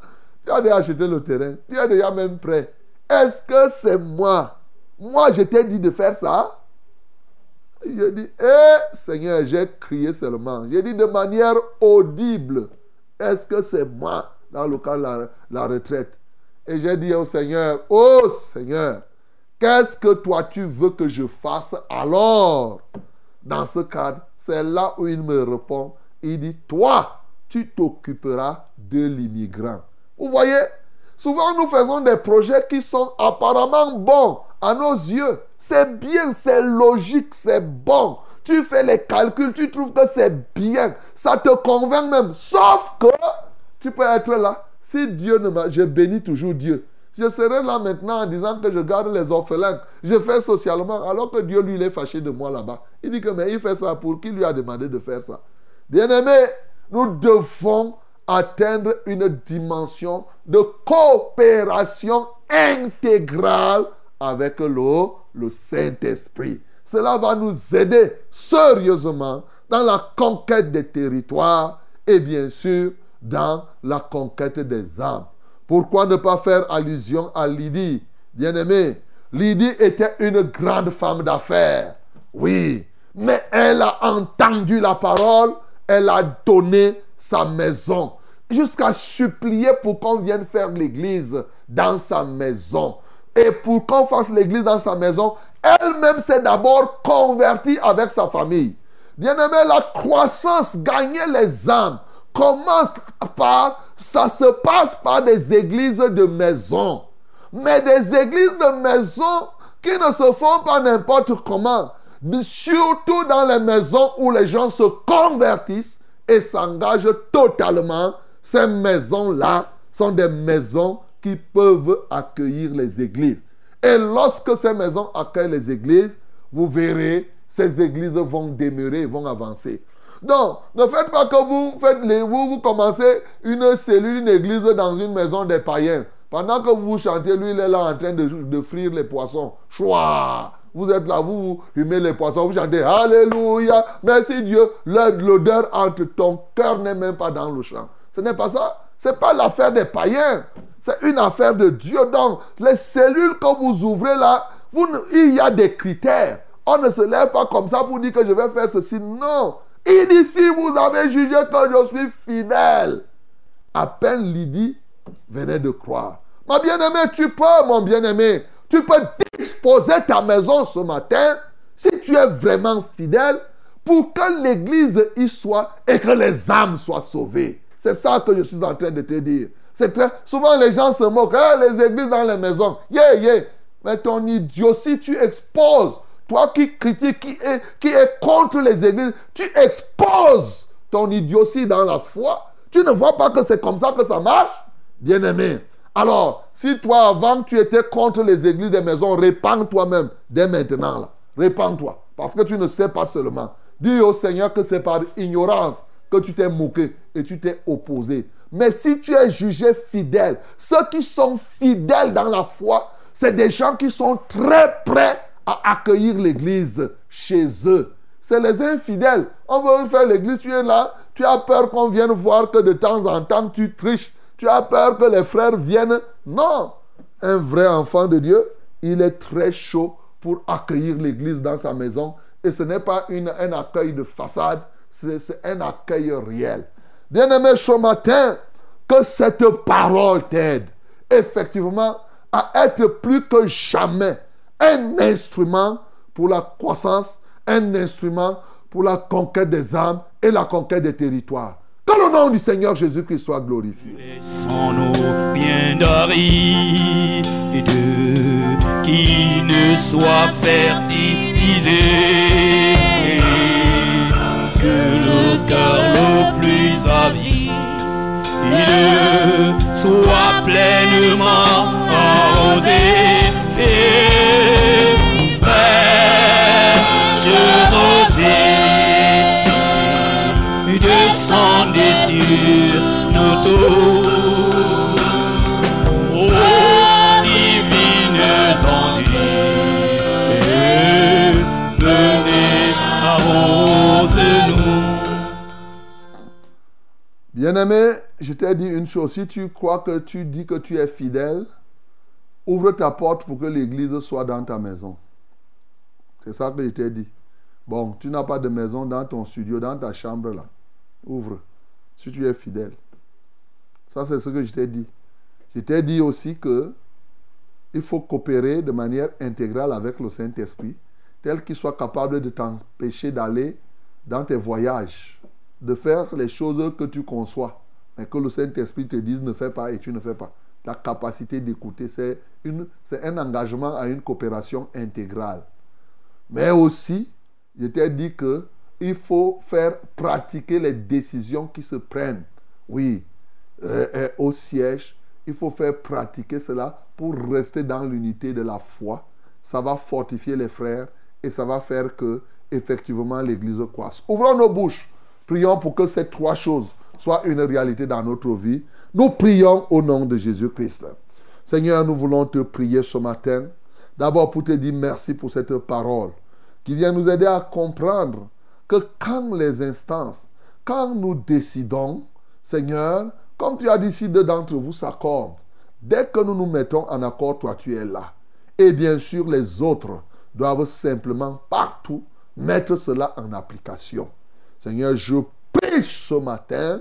[SPEAKER 1] Tu as déjà acheté le terrain, tu es déjà même prêt. Est-ce que c'est moi? Moi, je t'ai dit de faire ça? Je dis, eh Seigneur, j'ai crié seulement. J'ai dit de manière audible. Est-ce que c'est moi dans le cas de la, la retraite? Et j'ai dit au Seigneur, oh Seigneur, qu'est-ce que toi tu veux que je fasse alors? Dans ce cadre, c'est là où il me répond. Il dit, toi, tu t'occuperas de l'immigrant. Vous voyez, souvent nous faisons des projets qui sont apparemment bons à nos yeux. C'est bien, c'est logique, c'est bon. Tu fais les calculs, tu trouves que c'est bien. Ça te convainc même. Sauf que tu peux être là. Si Dieu ne m'a... Je bénis toujours Dieu. Je serai là maintenant en disant que je garde les orphelins. Je fais socialement alors que Dieu lui il est fâché de moi là-bas. Il dit que mais il fait ça pour qui lui a demandé de faire ça? Bien-aimé, nous devons atteindre une dimension de coopération intégrale avec le, le Saint-Esprit. Cela va nous aider sérieusement dans la conquête des territoires et bien sûr dans la conquête des âmes. Pourquoi ne pas faire allusion à Lydie? Bien-aimé, Lydie était une grande femme d'affaires. Oui, mais elle a entendu la parole, elle a donné sa maison jusqu'à supplier pour qu'on vienne faire l'église dans sa maison. Et pour qu'on fasse l'église dans sa maison, elle-même s'est d'abord convertie avec sa famille. Bien-aimé, la croissance, gagner les âmes, commence par, ça se passe par des églises de maison. Mais des églises de maison qui ne se font pas n'importe comment. Surtout dans les maisons où les gens se convertissent et s'engagent totalement. Ces maisons-là sont des maisons qui peuvent accueillir les églises. Et lorsque ces maisons accueillent les églises, vous verrez, ces églises vont demeurer, vont avancer. Donc, ne faites pas que vous faites les, vous, commencez une cellule, une église dans une maison des païens. Pendant que vous chantez, lui, il est là en train de, de frire les poissons. Choix vous êtes là, vous, vous humez les poissons, vous chantez Alléluia, merci Dieu. L'odeur entre ton cœur n'est même pas dans le chant. Ce n'est pas ça. Ce n'est pas l'affaire des païens. C'est une affaire de Dieu. Donc, les cellules que vous ouvrez là, vous il y a des critères. On ne se lève pas comme ça pour dire que je vais faire ceci. Non. Il dit si vous avez jugé que je suis fidèle. À peine Lydie venait de croire. Ma bien-aimée, tu peux, mon bien-aimé, tu peux disposer ta maison ce matin, si tu es vraiment fidèle, pour que l'église y soit et que les âmes soient sauvées. C'est ça que je suis en train de te dire. C'est très... Souvent, les gens se moquent. Ah, les églises dans les maisons. Yeah, yeah. Mais ton idiot, si tu exposes, toi qui critiques, qui est, qui contre les églises, tu exposes ton idiotie dans la foi. Tu ne vois pas que c'est comme ça que ça marche? Bien-aimé. Alors, si toi, avant, tu étais contre les églises des maisons, répands toi-même dès maintenant. Répands-toi. Parce que tu ne sais pas seulement. Dis au Seigneur que c'est par ignorance que tu t'es moqué et tu t'es opposé. Mais si tu es jugé fidèle, ceux qui sont fidèles dans la foi, c'est des gens qui sont très prêts à accueillir l'église chez eux. C'est les infidèles. On veut faire l'église, tu es là, tu as peur qu'on vienne voir que de temps en temps tu triches. Tu as peur que les frères viennent? Non. Un vrai enfant de Dieu, il est très chaud pour accueillir l'église dans sa maison. Et ce n'est pas une, un accueil de façade, c'est un accueil réel. Bien-aimé, ce matin, que cette parole t'aide effectivement à être plus que jamais un instrument pour la croissance, un instrument pour la conquête des âmes et la conquête des territoires. Que le nom du Seigneur Jésus-Christ soit glorifié.
[SPEAKER 2] Laissons-nous bien de qui ne soit fertilisé. Que le cœur le plus avide soit pleinement arrosé. Et fraîche rosée descendez sur venez arrose-nous.
[SPEAKER 1] Bien-aimé, je t'ai dit une chose. Si tu crois que tu dis que tu es fidèle, ouvre ta porte pour que l'église soit dans ta maison. C'est ça que je t'ai dit. Bon, tu n'as pas de maison dans ton studio, dans ta chambre là. Ouvre. Si tu es fidèle. Ça, c'est ce que je t'ai dit. Je t'ai dit aussi que il faut coopérer de manière intégrale avec le Saint-Esprit, tel qu'il soit capable de t'empêcher d'aller dans tes voyages, de faire les choses que tu conçois, mais que le Saint-Esprit te dise ne fais pas et tu ne fais pas. La capacité d'écouter, c'est un engagement à une coopération intégrale. Mais aussi, je t'ai dit que il faut faire pratiquer les décisions qui se prennent. Oui, euh, euh, au siège, il faut faire pratiquer cela pour rester dans l'unité de la foi. Ça va fortifier les frères et ça va faire que effectivement l'Église croisse. Ouvrons nos bouches. Prions pour que ces trois choses soient une réalité dans notre vie. Nous prions au nom de Jésus-Christ. Seigneur, nous voulons te prier ce matin. D'abord pour te dire merci pour cette parole qui vient nous aider à comprendre que quand les instances, quand nous décidons, Seigneur, comme tu as dit, si deux d'entre vous s'accordent, dès que nous nous mettons en accord, toi tu es là. Et bien sûr, les autres doivent simplement partout mettre cela en application. Seigneur, je prie ce matin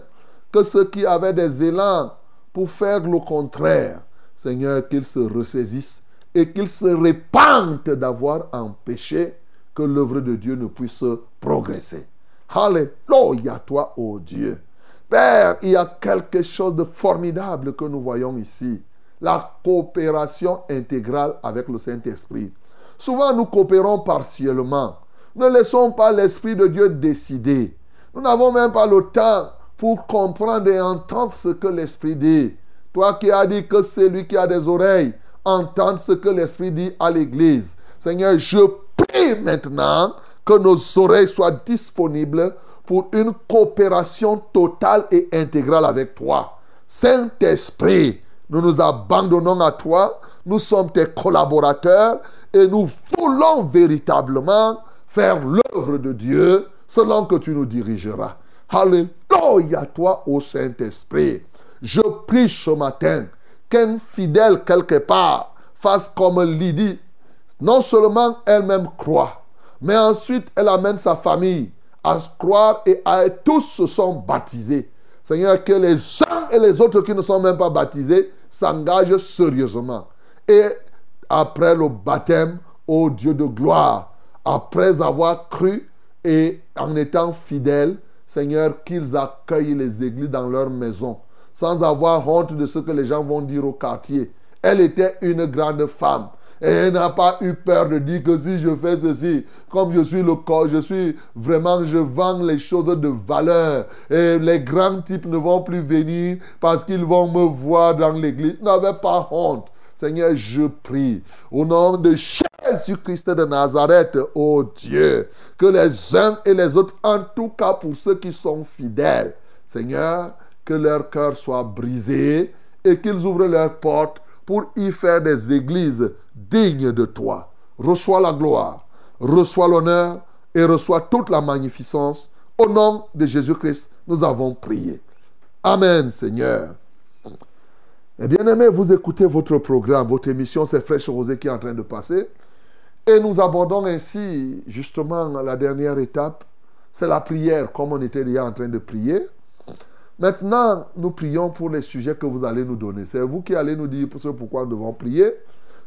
[SPEAKER 1] que ceux qui avaient des élans pour faire le contraire, Seigneur, qu'ils se ressaisissent et qu'ils se répandent d'avoir empêché que l'œuvre de Dieu ne puisse progresser. Alléluia, toi, ô Dieu. Père, il y a quelque chose de formidable que nous voyons ici. La coopération intégrale avec le Saint-Esprit. Souvent, nous coopérons partiellement. Ne laissons pas l'Esprit de Dieu décider. Nous n'avons même pas le temps pour comprendre et entendre ce que l'Esprit dit. Toi qui as dit que celui qui a des oreilles entende ce que l'Esprit dit à l'Église. Seigneur, je prie maintenant que nos oreilles soient disponibles pour une coopération totale et intégrale avec toi. Saint-Esprit, nous nous abandonnons à toi Nous sommes tes collaborateurs et nous voulons véritablement faire l'œuvre de Dieu selon que tu nous dirigeras. Alléluia toi, ô Saint-Esprit. Je prie ce matin qu'un fidèle quelque part fasse comme Lydie. Non seulement elle-même croit, mais ensuite elle amène sa famille à croire et tous se sont baptisés. Seigneur, que les uns et les autres qui ne sont même pas baptisés s'engagent sérieusement. Et après le baptême, ô Dieu de gloire, après avoir cru et en étant fidèles, Seigneur, qu'ils accueillent les églises dans leur maison, sans avoir honte de ce que les gens vont dire au quartier. Elle était une grande femme. Et n'a pas eu peur de dire que si je fais ceci, comme je suis le corps, je suis vraiment, je vends les choses de valeur. Et les grands types ne vont plus venir parce qu'ils vont me voir dans l'église. N'avait pas honte. Seigneur, je prie au nom de Jésus-Christ de Nazareth, ô Dieu, que les uns et les autres, en tout cas pour ceux qui sont fidèles, Seigneur, que leur cœur soit brisé et qu'ils ouvrent leurs portes pour y faire des églises dignes de toi. Reçois la gloire, reçois l'honneur et reçois toute la magnificence. Au nom de Jésus-Christ, nous avons prié. Amen, Seigneur. Et bien aimé, vous écoutez votre programme, votre émission, c'est Fraîche Rosée qui est en train de passer. Et nous abordons ainsi justement la dernière étape, c'est la prière, comme on était déjà en train de prier. Maintenant, nous prions pour les sujets que vous allez nous donner. C'est vous qui allez nous dire pourquoi nous devons prier.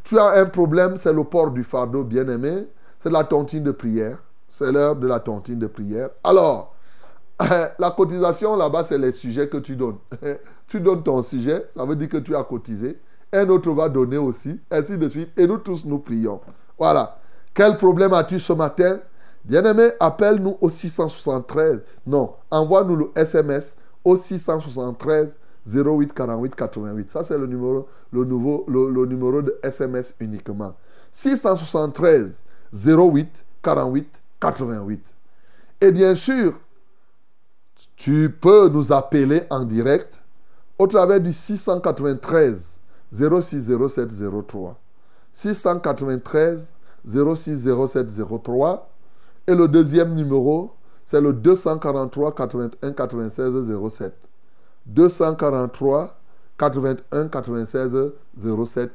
[SPEAKER 1] Tu as un problème, c'est le port du fardeau, bien-aimé. C'est la tontine de prière. C'est l'heure de la tontine de prière. Alors, la cotisation là-bas, c'est les sujets que tu donnes. tu donnes ton sujet, ça veut dire que tu as cotisé. Un autre va donner aussi, ainsi de suite. Et nous tous, nous prions. Voilà. Quel problème as-tu ce matin? Bien-aimé, appelle-nous au 673. Non, envoie-nous le SMS au 673 08 48 88. Ça, c'est le numéro, le, nouveau, le, numéro de SMS uniquement. 673 08 48 88. Et bien sûr, tu peux nous appeler en direct au travers du 693 06 07 03. 693 06 07 03. Et le deuxième numéro, c'est le 243 81 96 07. 243 81 96 07.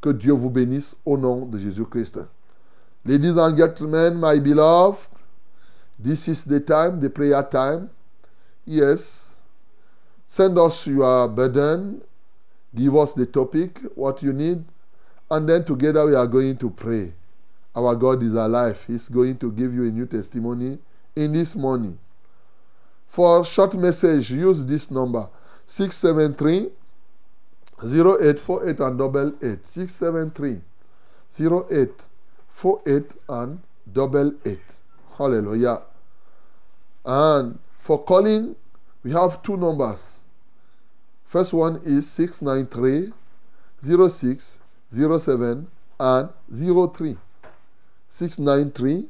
[SPEAKER 1] Que Dieu vous bénisse au nom de Jésus-Christ. Ladies and gentlemen, my beloved, this is the time, the prayer time. Yes. Send us your burden. Give us the topic, what you need. And then together we are going to pray. Our God is alive. He's going to give you a new testimony in this morning. For short message, use this number 673 0848 and double eight. 673 0848 and double eight. Hallelujah. And for calling, we have two numbers. First one is 693 06 07 and 03. 693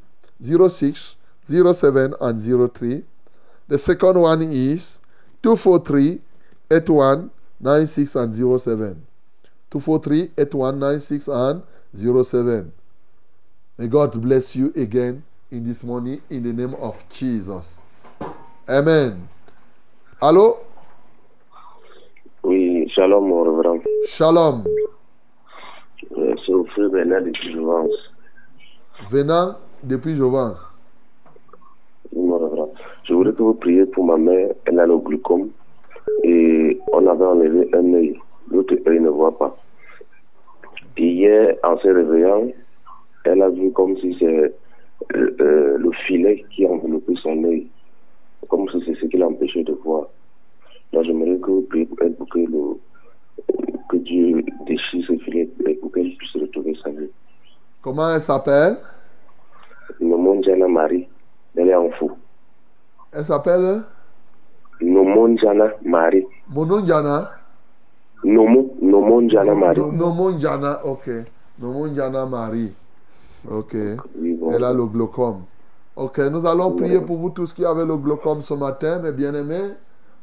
[SPEAKER 1] 06 07 and 03. The second one is 243 81 96 and 07. 243 81 96 and 07. May God bless you again in this morning in the name of Jesus. Amen. Allô?
[SPEAKER 4] Oui, shalom, mon révérend.
[SPEAKER 1] Shalom.
[SPEAKER 4] Euh, C'est au frère Bernard de Jouvence.
[SPEAKER 1] Venant depuis Jovence.
[SPEAKER 4] Vous priez pour ma mère. Elle a le glucome et on avait enlevé un œil. L'autre œil ne voit pas. Et hier, en se réveillant, elle a vu comme si c'est euh, euh, le filet qui enveloppait son œil. Comme si c'est ce qui l'empêchait de voir. Donc j'aimerais que vous priez pour elle pour que, le, que Dieu déchire ce filet et pour qu'elle puisse retrouver sa vie.
[SPEAKER 1] Comment elle s'appelle?
[SPEAKER 4] Nomonjana Marie, elle est en fou.
[SPEAKER 1] Elle s'appelle?
[SPEAKER 4] Nomonjana Marie.
[SPEAKER 1] Mononjana.
[SPEAKER 4] Nomo, Nomonjana Marie.
[SPEAKER 1] No- Nomonjana, ok. Nomonjana Marie. Ok.
[SPEAKER 4] Oui, bon.
[SPEAKER 1] Elle a le glaucome. Ok, nous allons prier pour vous tous qui avez le glaucome ce matin, mes bien-aimés.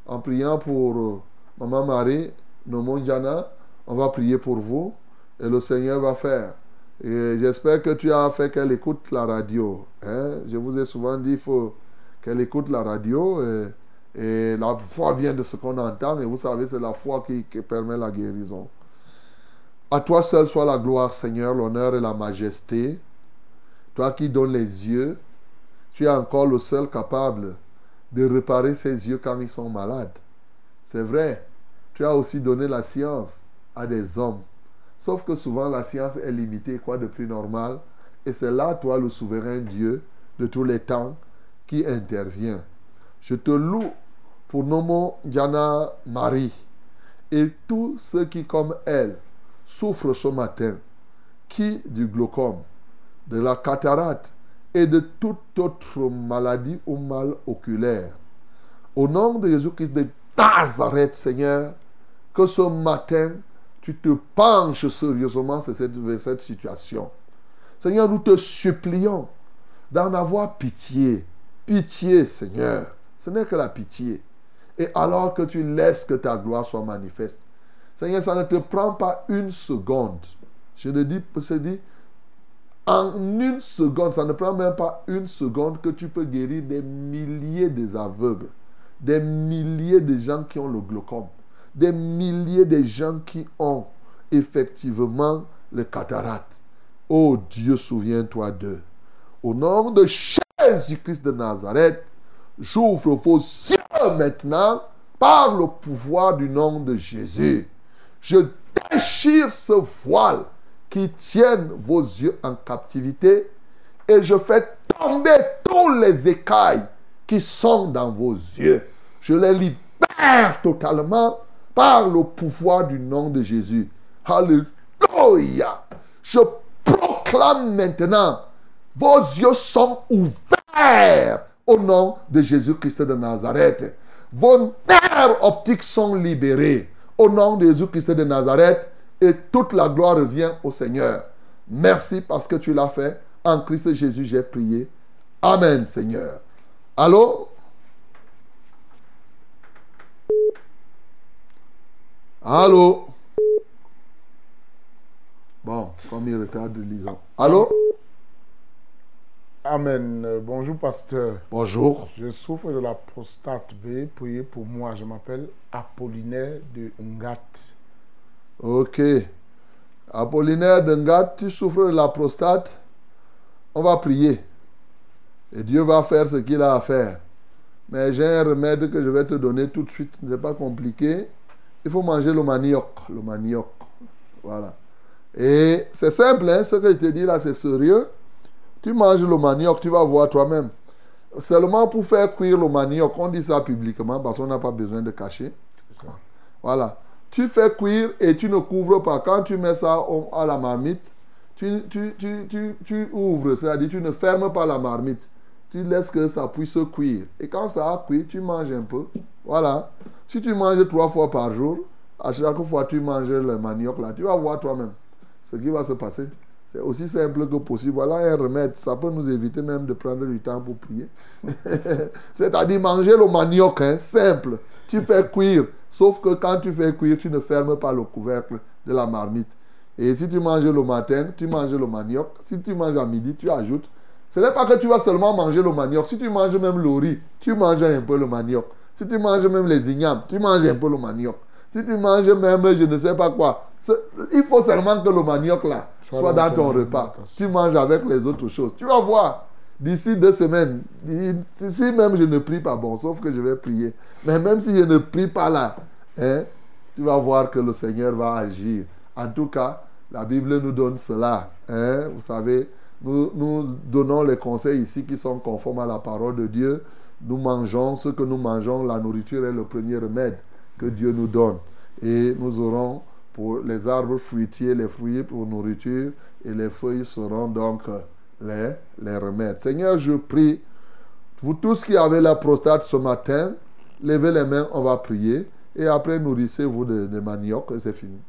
[SPEAKER 1] En priant pour euh, Maman Marie, Nomonjana, on va prier pour vous. Et le Seigneur va faire. Et j'espère que tu as fait qu'elle écoute la radio. hein. Je vous ai souvent dit, il faut qu'elle écoute la radio. Et, et la foi vient de ce qu'on entend. Mais vous savez, c'est la foi qui, qui permet la guérison. À toi seul soit la gloire, Seigneur, l'honneur et la majesté. Toi qui donnes les yeux, tu es encore le seul capable de réparer ses yeux quand ils sont malades. C'est vrai, tu as aussi donné la science à des hommes. Sauf que souvent la science est limitée, quoi de plus normal? Et c'est là, toi, le souverain Dieu de tous les temps, qui intervient. Je te loue pour Nomo Diana Marie et tous ceux qui, comme elle, souffrent ce matin, qui du glaucome, de la cataracte et de toute autre maladie ou mal oculaire. Au nom de Jésus-Christ de Nazareth, Seigneur, que ce matin, tu te penches sérieusement sur cette situation. Seigneur, nous te supplions d'en avoir pitié. Pitié, Seigneur. Ce n'est que la pitié. Et alors que tu laisses que ta gloire soit manifeste. Seigneur, ça ne te prend pas une seconde. Je le dis, je dis, en une seconde, ça ne prend même pas une seconde que tu peux guérir des milliers des aveugles, des milliers de gens qui ont le glaucome, des milliers de gens qui ont effectivement le cataracte. Oh Dieu, souviens-toi d'eux. Au nom de Jésus-Christ de Nazareth, j'ouvre vos yeux maintenant par le pouvoir du nom de Jésus. Je déchire ce voile qui tienne vos yeux en captivité et je fais tomber tous les écailles qui sont dans vos yeux. Je les libère totalement par le pouvoir du nom de Jésus. Alléluia. Je proclame maintenant, vos yeux sont ouverts au nom de Jésus-Christ de Nazareth. Vos nerfs optiques sont libérés au nom de Jésus-Christ de Nazareth et toute la gloire revient au Seigneur. Merci parce que tu l'as fait. En Christ Jésus, j'ai prié. Amen, Seigneur. Allô? Allô? Bon, comme il retarde, lisons. Allô?
[SPEAKER 5] Amen. Bonjour, pasteur.
[SPEAKER 1] Bonjour.
[SPEAKER 5] Je souffre de la prostate. Veuillez prier pour moi. Je m'appelle Apollinaire de Ngat.
[SPEAKER 1] Ok. Apollinaire de Ngat, tu souffres de la prostate. On va prier. Et Dieu va faire ce qu'il a à faire. Mais j'ai un remède que je vais te donner tout de suite. Ce n'est pas compliqué. Il faut manger le manioc. Le manioc. Voilà. Et c'est simple, hein, ce que je te dis là, c'est sérieux. Tu manges le manioc, tu vas voir toi-même. Seulement pour faire cuire le manioc, on dit ça publiquement parce qu'on n'a pas besoin de cacher. Voilà. Tu fais cuire et tu ne couvres pas. Quand tu mets ça à la marmite, tu, tu, tu, tu, tu ouvres, c'est-à-dire tu ne fermes pas la marmite. Tu laisses que ça puisse cuire. Et quand ça a cuit, tu manges un peu. Voilà. Si tu manges trois fois par jour, à chaque fois tu manges le manioc là, tu vas voir toi-même ce qui va se passer. Aussi simple que possible. Voilà un remède. Ça peut nous éviter même de prendre du temps pour prier. C'est-à-dire manger le manioc, hein, simple. Tu fais cuire. Sauf que quand tu fais cuire, tu ne fermes pas le couvercle de la marmite. Et si tu manges le matin, tu manges le manioc. Si tu manges à midi, tu ajoutes. Ce n'est pas que tu vas seulement manger le manioc. Si tu manges même le riz, tu manges un peu le manioc. Si tu manges même les ignames, tu manges un peu le manioc. Si tu manges même, je ne sais pas quoi, il faut seulement que le manioc là
[SPEAKER 5] Soit dans ton
[SPEAKER 1] repas. Tu manges avec les autres choses. Tu vas voir. D'ici deux semaines, si même je ne prie pas, bon, sauf que je vais prier. Mais même si je ne prie pas là, hein, tu vas voir que le Seigneur va agir. En tout cas, la Bible nous donne cela. hein. Vous savez, nous, nous donnons les conseils ici qui sont conformes à la parole de Dieu. Nous mangeons ce que nous mangeons. La nourriture est le premier remède que Dieu nous donne. Et nous aurons pour les arbres fruitiers, les fruits pour nourriture, et les feuilles seront donc les, les remèdes. Seigneur, je prie, vous tous qui avez la prostate ce matin, levez les mains, on va prier, et après nourrissez-vous de, de manioc, et c'est fini.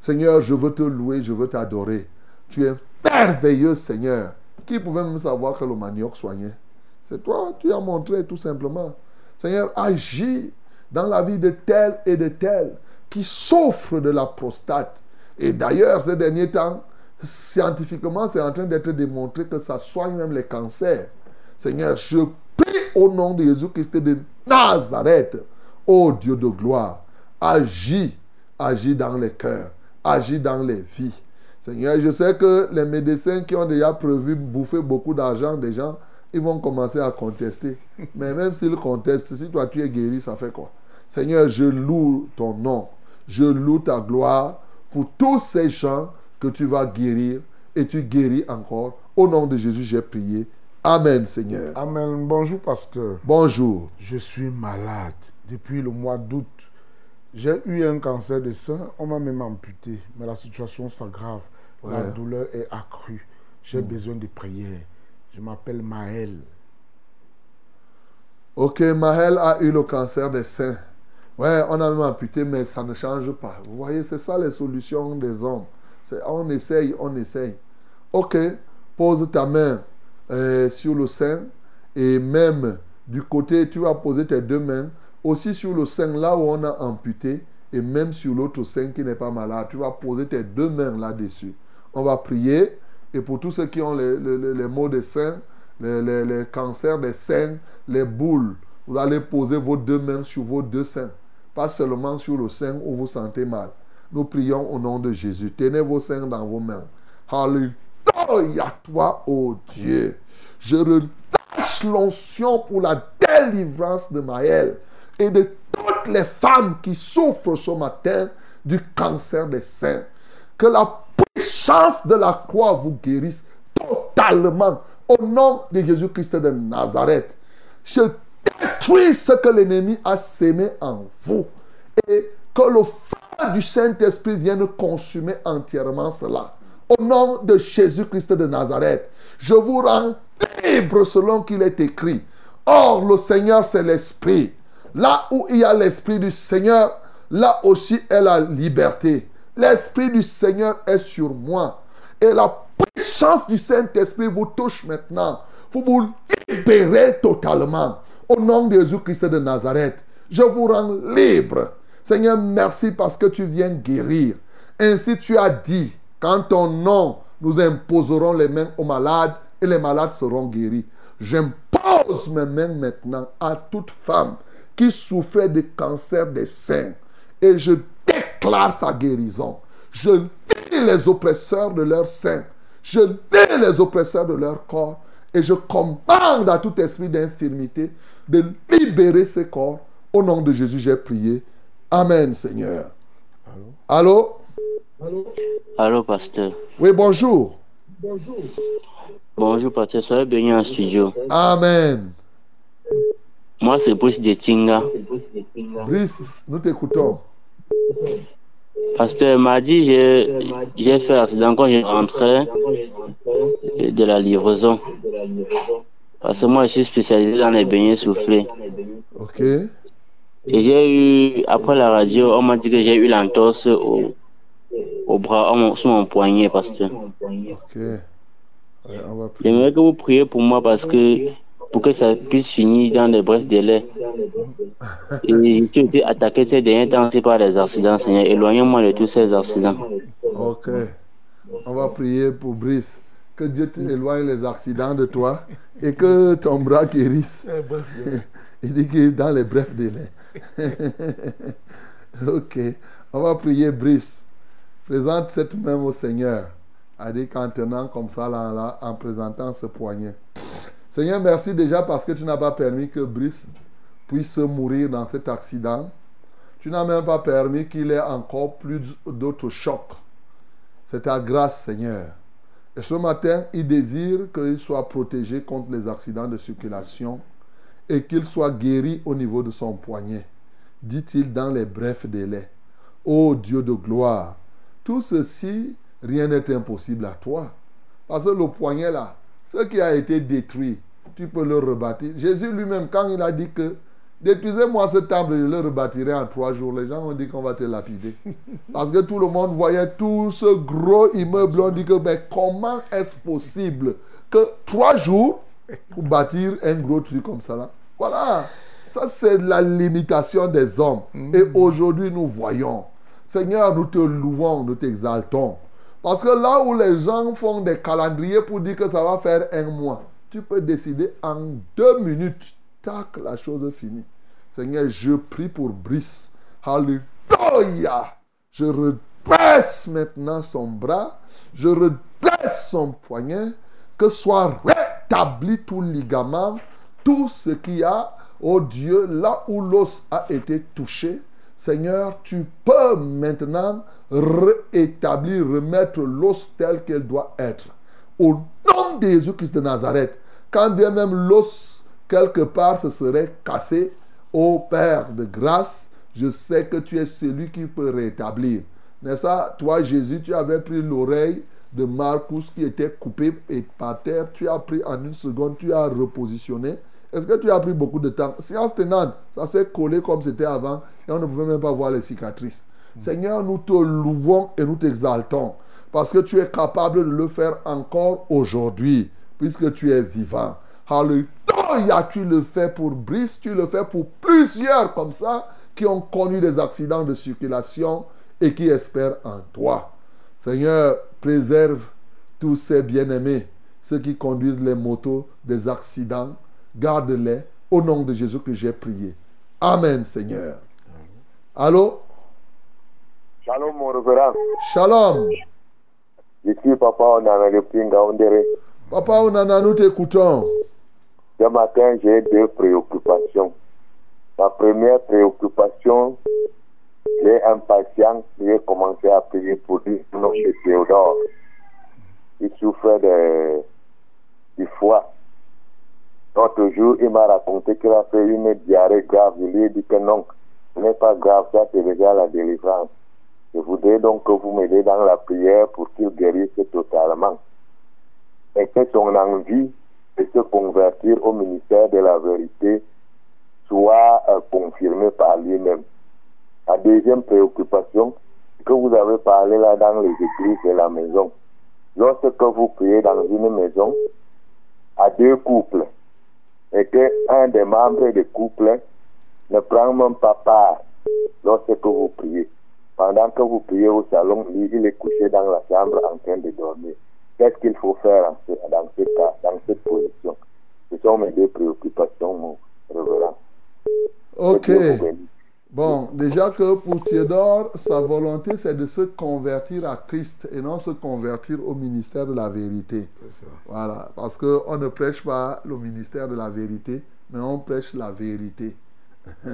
[SPEAKER 1] Seigneur, je veux te louer, je veux t'adorer. Tu es merveilleux, Seigneur. Qui pouvait même savoir que le manioc soignait? C'est toi, tu as montré tout simplement. Seigneur, agis dans la vie de tel et de tel qui souffre de la prostate. Et d'ailleurs, ces derniers temps, scientifiquement, c'est en train d'être démontré que ça soigne même les cancers. Seigneur, je prie au nom de Jésus-Christ de Nazareth. Ô Dieu de gloire, agis, agis dans les cœurs, agis dans les vies. Seigneur, je sais que les médecins qui ont déjà prévu bouffer beaucoup d'argent des gens, ils vont commencer à contester. Mais même s'ils contestent, si toi tu es guéri, ça fait quoi? Seigneur, je loue ton nom. Je loue ta gloire pour tous ces gens que tu vas guérir et tu guéris encore. Au nom de Jésus, j'ai prié. Amen, Seigneur.
[SPEAKER 5] Amen. Bonjour, pasteur.
[SPEAKER 1] Bonjour.
[SPEAKER 5] Je suis malade depuis le mois d'août. J'ai eu un cancer de sein. On m'a même amputé. Mais la situation s'aggrave. La douleur est accrue. J'ai besoin de prière. Je m'appelle Maël.
[SPEAKER 1] Ok, Mahel a eu le cancer des seins. Ouais, on a même amputé, mais ça ne change pas. Vous voyez, c'est ça les solutions des hommes. On essaye, on essaye. Ok, pose ta main euh, sur le sein et même du côté, tu vas poser tes deux mains aussi sur le sein là où on a amputé et même sur l'autre sein qui n'est pas malade. Tu vas poser tes deux mains là-dessus. On va prier et pour tous ceux qui ont les, les- les- maux des seins, les, les- les cancers des seins, les boules, vous allez poser vos deux mains sur vos deux seins, pas seulement sur le sein où vous sentez mal. Nous prions au nom de Jésus. Tenez vos seins dans vos mains. Alléluia, toi, ô Dieu. Je relâche l'onction pour la délivrance de Maël et de toutes les femmes qui souffrent ce matin du cancer des seins. Que la puissance de la croix vous guérisse totalement au nom de Jésus-Christ de Nazareth. Détruis ce que l'ennemi a sémé en vous et que le feu du Saint-Esprit vienne consumer entièrement cela. Au nom de Jésus-Christ de Nazareth, je vous rends libre selon qu'il est écrit. Or, le Seigneur, c'est l'Esprit. Là où il y a l'Esprit du Seigneur, là aussi est la liberté. L'Esprit du Seigneur est sur moi. Et la puissance du Saint-Esprit vous touche maintenant. Pour vous libérer totalement. Au nom de Jésus-Christ de Nazareth, je vous rends libre. Seigneur, merci parce que tu viens guérir. Ainsi tu as dit, qu'en ton nom, nous imposerons les mains aux malades et les malades seront guéris. J'impose mes mains maintenant à toute femme qui souffrait de cancer des seins et je déclare sa guérison. Je lis les oppresseurs de leurs seins. Je lis les oppresseurs de leur corps et je commande à tout esprit d'infirmité de libérer ces corps. Au nom de Jésus, j'ai prié. Amen, Seigneur. Allô?
[SPEAKER 6] Allô, pasteur.
[SPEAKER 1] Oui, bonjour.
[SPEAKER 6] Bonjour, pasteur. Soyez béni en studio.
[SPEAKER 1] Amen.
[SPEAKER 6] Moi, c'est Bruce de Tinga.
[SPEAKER 1] Brice, nous t'écoutons.
[SPEAKER 6] Pasteur m'a dit j'ai j'ai fait accident quand je rentrais de la livraison. Parce que moi, je suis spécialisé dans les beignets soufflés.
[SPEAKER 1] Ok.
[SPEAKER 6] Et j'ai eu, après la radio, on m'a dit que j'ai eu l'entorse au, au bras, sur mon poignet, pasteur.
[SPEAKER 1] Ok. Ouais.
[SPEAKER 6] J'aimerais que vous priez pour moi parce que, pour que ça puisse finir dans des brefs délais. Et j'ai été attaqué ces derniers temps par les accidents, Seigneur. Éloignez-moi de tous ces accidents.
[SPEAKER 1] Ok. On va prier pour Brice. Que Dieu t'éloigne les accidents de toi et que ton bras guérisse. Il dit est dans les brefs délais. ok. On va prier Brice. Présente cette main au Seigneur. A dit qu'en tenant comme ça, là, là, en présentant ce poignet. Seigneur, merci déjà parce que tu n'as pas permis que Brice puisse mourir dans cet accident. Tu n'as même pas permis qu'il ait encore plus d'autres chocs. C'est ta grâce, Seigneur. Et ce matin, il désire qu'il soit protégé contre les accidents de circulation et qu'il soit guéri au niveau de son poignet, dit-il dans les brefs délais. Ô Dieu de gloire, tout ceci, rien n'est impossible à toi. Parce que le poignet là, ce qui a été détruit, tu peux le rebâtir. Jésus lui-même, quand il a dit que détruisez-moi ce temple, je le rebâtirai en trois jours, les gens ont dit qu'on va te lapider. Parce que tout le monde voyait tout ce gros immeuble, on dit que mais comment est-ce possible que trois jours pour bâtir un gros truc comme ça là? Voilà, ça c'est la limitation des hommes. Et aujourd'hui nous voyons Seigneur, nous te louons, nous t'exaltons. Parce que là où les gens font des calendriers pour dire que ça va faire un mois, tu peux décider en deux minutes. Tac, la chose est finie. Seigneur, je prie pour Brice. Alléluia. Je redresse maintenant son bras. Je redresse son poignet. Que soit rétabli tout ligament, tout ce qu'il y a, oh Dieu, là où l'os a été touché. Seigneur, tu peux maintenant rétablir, remettre l'os tel qu'elle doit être. Au nom de Jésus-Christ de Nazareth, quand bien même l'os quelque part se serait cassé, ô Père de grâce, je sais que tu es celui qui peut rétablir. N'est-ce pas? Toi, Jésus, tu avais pris l'oreille de Marcus qui était coupée et par terre. Tu as pris en une seconde, tu as repositionné. Est-ce que tu as pris beaucoup de temps? Science tenante, ça s'est collé comme c'était avant et on ne pouvait même pas voir les cicatrices. Seigneur, nous te louons et nous t'exaltons parce que tu es capable de le faire encore aujourd'hui puisque tu es vivant. Tu le fais pour Brice, tu le fais pour plusieurs comme ça qui ont connu des accidents de circulation et qui espèrent en toi. Seigneur, préserve tous ces bien-aimés, ceux qui conduisent les motos des accidents, garde-les au nom de Jésus que j'ai prié. Amen, Seigneur. Allô?
[SPEAKER 7] Shalom, mon révérend.
[SPEAKER 1] Shalom.
[SPEAKER 7] Ici, papa, on a le pinga, on dirait.
[SPEAKER 1] Papa Onana, nous t'écoutons.
[SPEAKER 7] Ce matin, j'ai deux préoccupations. La première préoccupation, j'ai un patient qui a commencé à prier pour lui, nom chez Théodore. Il souffrait de, du foie. L'autre jour, il m'a raconté qu'il a fait une diarrhée grave. Je lui ai dit que non, ce n'est pas grave, ça c'est déjà la délivrance. Je voudrais donc que vous m'aidez dans la prière pour qu'il guérisse totalement. Et que son envie de se convertir au ministère de la vérité soit euh, confirmée par lui-même. La deuxième préoccupation, que vous avez parlé là dans les églises de la maison. Lorsque vous priez dans une maison, à deux couples, et que un des membres du couple ne prend même pas part lorsque vous priez. Pendant que vous priez au salon, lui, il est couché dans la chambre en train de dormir. Qu'est-ce qu'il faut faire en ce- dans ce cas, dans cette position? Ce sont mes deux préoccupations, mon révérend.
[SPEAKER 1] Ok. Bon, déjà que pour Théodore, sa volonté, c'est de se convertir à Christ et non se convertir au ministère de la vérité. Voilà, parce qu'on ne prêche pas le ministère de la vérité, mais on prêche la vérité.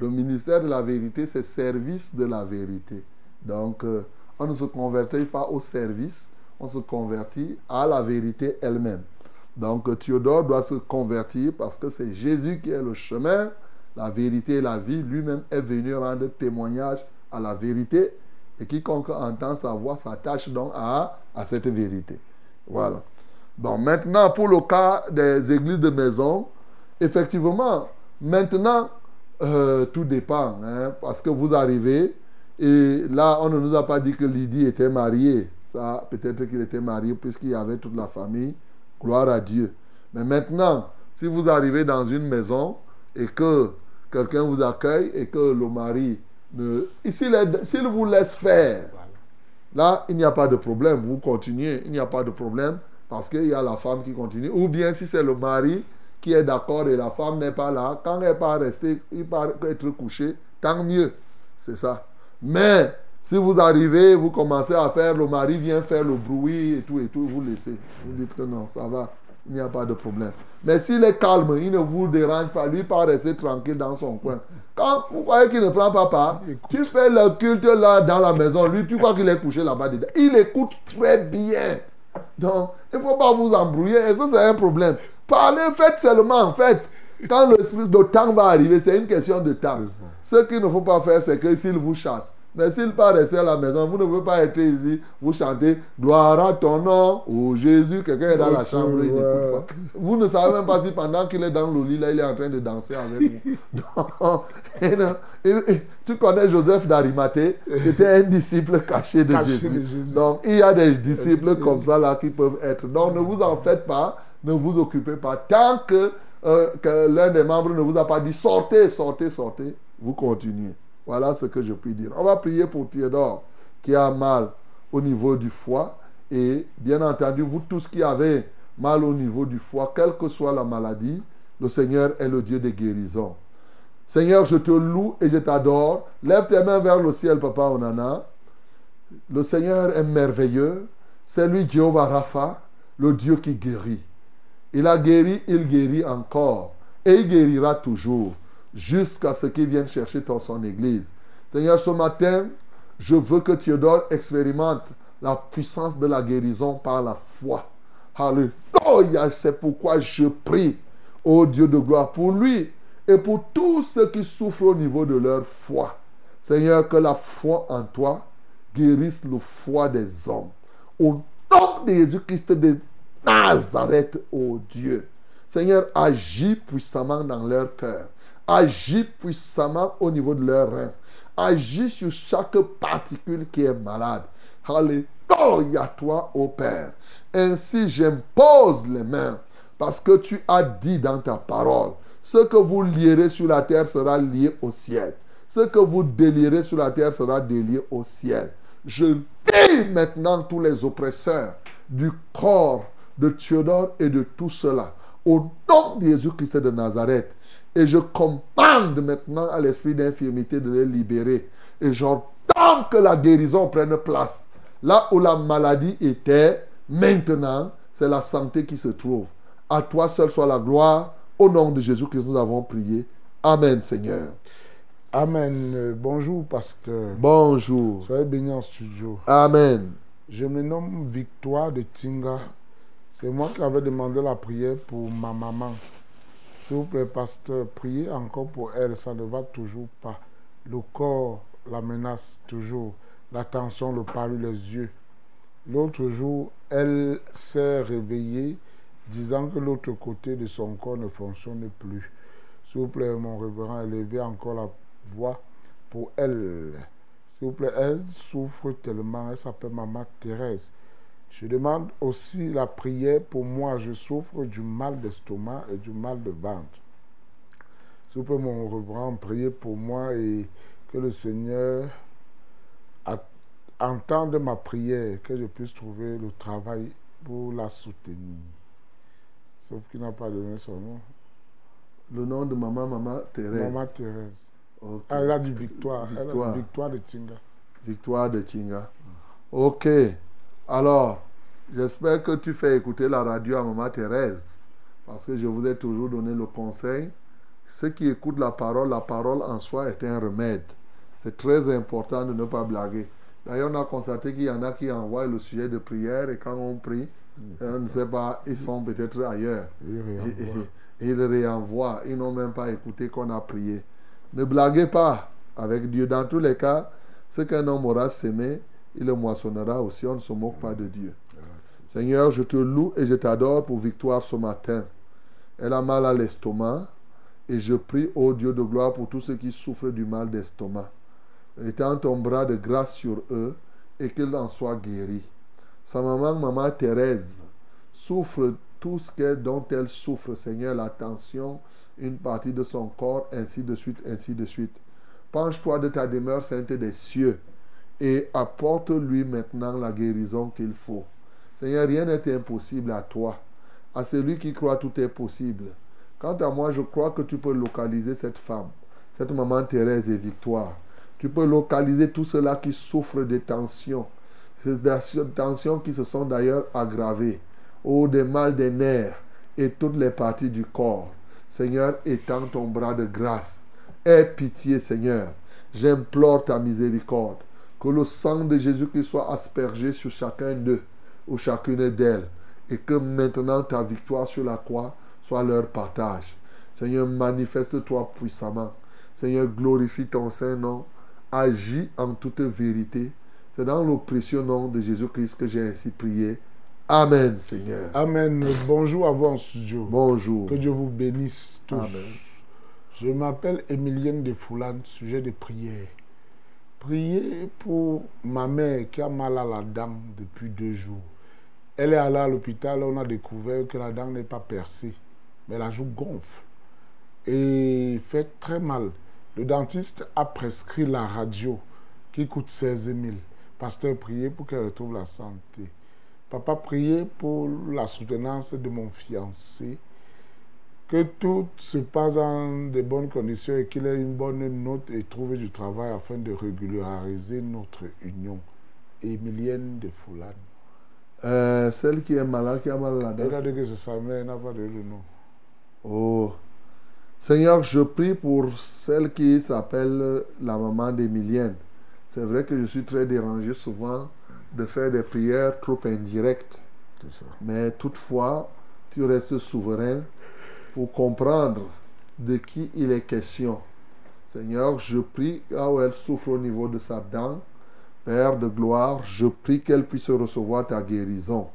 [SPEAKER 1] le ministère de la vérité, c'est service de la vérité. Donc, euh, on ne se convertit pas au service, on se convertit à la vérité elle-même. Donc, Théodore doit se convertir parce que c'est Jésus qui est le chemin, la vérité et la vie. Lui-même est venu rendre témoignage à la vérité et quiconque entend sa voix s'attache donc à, à cette vérité. Voilà. Bon, maintenant, pour le cas des églises de maison, effectivement, maintenant, euh, tout dépend. hein, parce que vous arrivez, et là, on ne nous a pas dit que Lydie était mariée. Ça, peut-être qu'il était marié puisqu'il y avait toute la famille. Gloire à Dieu. Mais maintenant, si vous arrivez dans une maison et que quelqu'un vous accueille et que le mari ne... S'il vous laisse faire, Là, il n'y a pas de problème. Vous continuez, il n'y a pas de problème parce qu'il y a la femme qui continue. Ou bien si c'est le mari qui est d'accord et la femme n'est pas là, quand elle part rester, il part être couché, tant mieux. C'est ça. Mais si vous arrivez, vous commencez à faire, le mari vient faire le bruit et tout et tout, vous laissez. Vous dites que non, ça va, il n'y a pas de problème. Mais s'il est calme, il ne vous dérange pas, lui part rester tranquille dans son coin. Quand vous croyez qu'il ne prend pas part, tu fais le culte là dans la maison, lui tu crois qu'il est couché là-bas dedans. Il écoute très bien. Donc, il ne faut pas vous embrouiller et ça c'est un problème. Parlez, faites seulement en fait. Quand l'esprit de temps va arriver, c'est une question de temps. Ce qu'il ne faut pas faire, c'est que s'il vous chasse. Mais s'il part rester à la maison, vous ne pouvez pas être ici, vous chantez Gloire à ton nom, oh Jésus, quelqu'un est dans la chambre, il n'écoute pas. Vous ne savez même pas si pendant qu'il est dans le lit, là, il est en train de danser avec vous. Donc, et non, et- et tu connais Joseph d'Arimathée, qui était un disciple caché de
[SPEAKER 5] Caché
[SPEAKER 1] Jésus.
[SPEAKER 5] de Jésus.
[SPEAKER 1] Donc, il y a des disciples comme ça là qui peuvent être. Donc, ne vous en faites pas, ne vous occupez pas. Tant que, euh, que l'un des membres ne vous a pas dit sortez, sortez, sortez, vous continuez. Voilà ce que je puis dire. On va prier pour Théodore qui a mal au niveau du foie. Et bien entendu, vous tous qui avez mal au niveau du foie, quelle que soit la maladie, le Seigneur est le Dieu des guérisons. Seigneur, je te loue et je t'adore. Lève tes mains vers le ciel, Papa Onana. Le Seigneur est merveilleux. C'est lui, Jéhovah Rapha, le Dieu qui guérit. Il a guéri, il guérit encore. Et il guérira toujours jusqu'à ce qu'il vienne chercher dans son église. Seigneur, ce matin, je veux que expérimente la puissance de la guérison par la foi. Alléluia. C'est pourquoi je prie, au Dieu de gloire, pour lui et pour tous ceux qui souffrent au niveau de leur foi. Seigneur, que la foi en toi guérisse le foie des hommes. Au nom de Jésus-Christ de Nazareth, ô Dieu. Seigneur, agis puissamment dans leur cœur. Agis puissamment au niveau de leurs reins. Agis sur chaque particule qui est malade. Alléluia toi, ô Père. Ainsi, j'impose les mains parce que tu as dit dans ta parole, ce que vous lierez sur la terre sera lié au ciel. Ce que vous délirez sur la terre sera délié au ciel. Je lis maintenant tous les oppresseurs du corps de Théodore et de tout cela. Au nom de Jésus-Christ de Nazareth. Et je commande maintenant à l'esprit d'infirmité de les libérer. Et j'entends que la guérison prenne place. Là où la maladie était, maintenant, c'est la santé qui se trouve. À toi seul soit la gloire. Au nom de Jésus-Christ, nous avons prié. Amen, Seigneur.
[SPEAKER 5] Amen. Euh, bonjour, pasteur.
[SPEAKER 1] Bonjour.
[SPEAKER 5] Soyez bénis en studio.
[SPEAKER 1] Amen.
[SPEAKER 5] Je me nomme Victoire de Tinga. C'est moi qui avais demandé la prière pour ma maman. S'il vous plaît, pasteur, priez encore pour elle. Ça ne va toujours pas. Le corps la menace toujours. La tension, le palu, les yeux. L'autre jour, elle s'est réveillée disant que l'autre côté de son corps ne fonctionne plus. S'il vous plaît, mon révérend, élevez encore la voix pour elle. S'il vous plaît, elle souffre tellement, elle s'appelle Maman Thérèse. Je demande aussi la prière pour moi. Je souffre du mal d'estomac et du mal de ventre. S'il vous plaît, mon révérend, priez pour moi et que le Seigneur entende ma prière, que je puisse trouver le travail pour la soutenir. Sauf qu'il n'a pas donné son nom.
[SPEAKER 1] Le nom de maman, maman Thérèse.
[SPEAKER 5] Maman Thérèse. Ah, elle a dit Victoire. Victoire. victoire de Tinga.
[SPEAKER 1] Victoire de Tinga. Ok. Alors, j'espère que tu fais écouter la radio à maman Thérèse. Parce que je vous ai toujours donné le conseil. Ceux qui écoutent la parole, la parole en soi est un remède. C'est très important de ne pas blaguer. D'ailleurs, on a constaté qu'il y en a qui envoient le sujet de prière et quand on prie, mm. on ne sait pas, ils sont peut-être ailleurs. Ils réenvoient. Ils n'ont même pas écouté qu'on a prié. Ne blaguez pas avec Dieu. Dans tous les cas, ce qu'un homme aura semé, il le moissonnera aussi. On ne se moque pas de Dieu. Seigneur, je te loue et je t'adore pour victoire ce matin. Elle a mal à l'estomac et je prie, ô Dieu de gloire, pour tous ceux qui souffrent du mal d'estomac. Étends ton bras de grâce sur eux et qu'ils en soient guéris. Sa maman, maman Thérèse, souffre tout ce dont elle souffre, Seigneur, la tension, une partie de son corps, ainsi de suite, ainsi de suite. Penche-toi de ta demeure sainte des cieux et apporte-lui maintenant la guérison qu'il faut. Seigneur, rien n'est impossible à toi. À celui qui croit, tout est possible. Quant à moi, je crois que tu peux localiser cette femme, cette maman Thérèse et Victoire. Tu peux localiser tout cela qui souffre de tensions. Ces tensions qui se sont d'ailleurs aggravées. ou des mal des nerfs et toutes les parties du corps. Seigneur, étends ton bras de grâce. Aie pitié, Seigneur. J'implore ta miséricorde. Que le sang de Jésus-Christ soit aspergé sur chacun d'eux ou chacune d'elles. Et que maintenant ta victoire sur la croix soit leur partage. Seigneur, manifeste-toi puissamment. Seigneur, glorifie ton Saint-Nom. Agis en toute vérité. C'est dans le précieux nom de Jésus-Christ que j'ai ainsi prié. Amen, Seigneur.
[SPEAKER 5] Amen. Bonjour à vous en studio.
[SPEAKER 1] Bonjour.
[SPEAKER 5] Que Dieu vous bénisse tous.
[SPEAKER 1] Amen.
[SPEAKER 5] Je m'appelle Emilienne de Foulane, sujet de prière. Priez pour ma mère qui a mal à la dent depuis deux jours. Elle est allée à l'hôpital, on a découvert que la dent n'est pas percée, mais la joue gonfle et fait très mal. Le dentiste a prescrit la radio qui coûte 16 000. Pasteur, priez pour qu'elle retrouve la santé. Papa, priez pour la soutenance de mon fiancé. Que tout se passe dans de bonnes conditions et qu'il ait une bonne note et trouve du travail afin de régulariser notre union. Emilienne de Foulane.
[SPEAKER 1] Euh, celle qui est malade, qui a mal à la
[SPEAKER 5] Elle a
[SPEAKER 1] dent.
[SPEAKER 5] dit que c'est sa mère, elle n'a pas donné le nom.
[SPEAKER 1] Oh. Seigneur, je prie pour celle qui s'appelle la maman d'Emilienne. C'est vrai que je suis très dérangé souvent de faire des prières trop indirectes.
[SPEAKER 5] Ça.
[SPEAKER 1] Mais toutefois, tu restes souverain pour comprendre de qui il est question. Seigneur, je prie là où elle souffre au niveau de sa dent. Père de gloire, je prie qu'elle puisse recevoir ta guérison.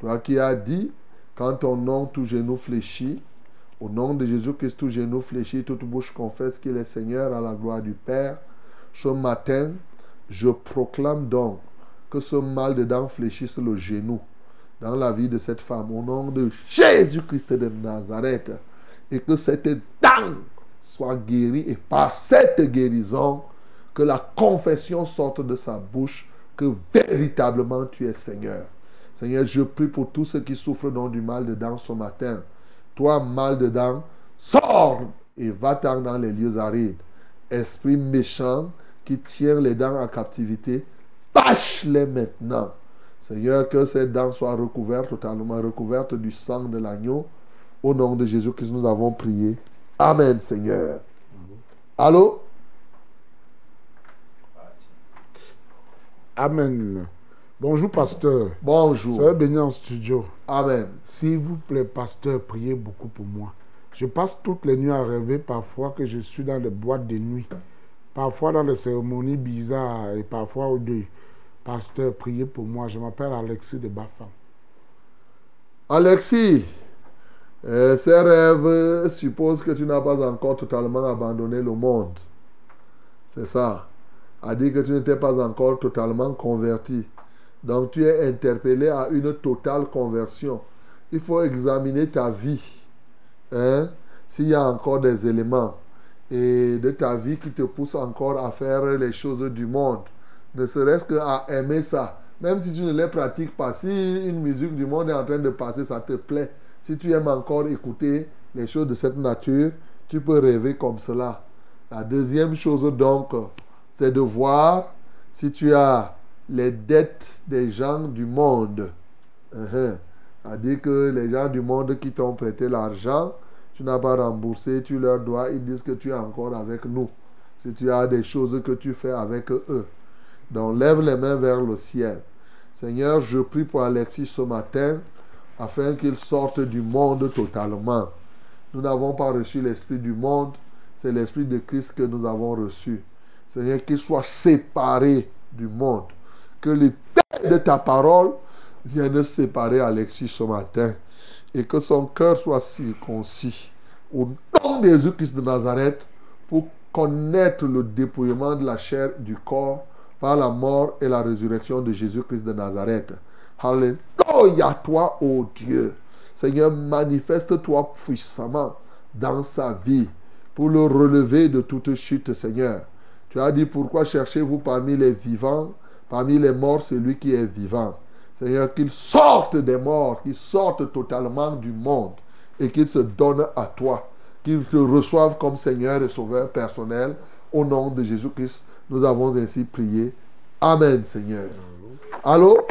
[SPEAKER 1] Toi qui as dit, quand ton nom, tout genou fléchit, au nom de Jésus-Christ, tout genou fléchit, toute bouche confesse qu'il est Seigneur à la gloire du Père. Ce matin, je proclame donc que ce mal de dents fléchisse le genou dans la vie de cette femme au nom de Jésus-Christ de Nazareth et que cette dent soit guérie et par cette guérison que la confession sorte de sa bouche que véritablement tu es Seigneur. Seigneur, je prie pour tous ceux qui souffrent donc du mal de dents ce matin. Toi, mal de dents, sors et va-t'en dans les lieux arides. Esprit méchant qui tient les dents en captivité, lâche-les maintenant. Seigneur, que ces dents soient recouvertes, totalement recouvertes du sang de l'agneau. Au nom de Jésus que nous avons prié. Amen, Seigneur. Allô?
[SPEAKER 5] Amen. Bonjour, pasteur.
[SPEAKER 1] Bonjour.
[SPEAKER 5] Soyez béni en studio.
[SPEAKER 1] Amen.
[SPEAKER 5] S'il vous plaît, pasteur, priez beaucoup pour moi. Je passe toutes les nuits à rêver parfois que je suis dans les boîtes de nuit, parfois dans les cérémonies bizarres et parfois au deuil. Pasteur, priez pour moi. Je m'appelle Alexis de Bafam.
[SPEAKER 1] Alexis, euh, ces rêves supposent que tu n'as pas encore totalement abandonné le monde. C'est ça. A dit que tu n'étais pas encore totalement converti. Donc tu es interpellé à une totale conversion. Il faut examiner ta vie. Hein? S'il y a encore des éléments et de ta vie qui te poussent encore à faire les choses du monde. Ne serait-ce qu'à aimer ça. Même si tu ne les pratiques pas, si une musique du monde est en train de passer, ça te plaît. Si tu aimes encore écouter les choses de cette nature, tu peux rêver comme cela. La deuxième chose donc, c'est de voir si tu as les dettes des gens du monde. Uh-huh. C'est-à-dire que les gens du monde qui t'ont prêté l'argent, tu n'as pas remboursé, tu leur dois, ils disent que tu es encore avec nous. Si tu as des choses que tu fais avec eux. Donc lève les mains vers le ciel. Seigneur, je prie pour Alexis ce matin afin qu'il sorte du monde totalement. Nous n'avons pas reçu l'esprit du monde, c'est l'esprit de Christ que nous avons reçu. Seigneur, qu'il soit séparé du monde. Que l'épée de ta parole vienne séparer Alexis ce matin. Et que son cœur soit circoncis. Au nom de Jésus-Christ de Nazareth, pour connaître le dépouillement de la chair du corps par la mort et la résurrection de Jésus-Christ de Nazareth. Alléluia, toi, ô Dieu. Seigneur, manifeste-toi puissamment dans sa vie pour le relever de toute chute, Seigneur. Tu as dit pourquoi cherchez-vous parmi les vivants, parmi les morts, celui qui est vivant? Seigneur, qu'il sorte des morts, qu'il sorte totalement du monde et qu'il se donne à toi, qu'il te reçoive comme Seigneur et Sauveur personnel. Au nom de Jésus-Christ, nous avons ainsi prié. Amen, Seigneur. Allô?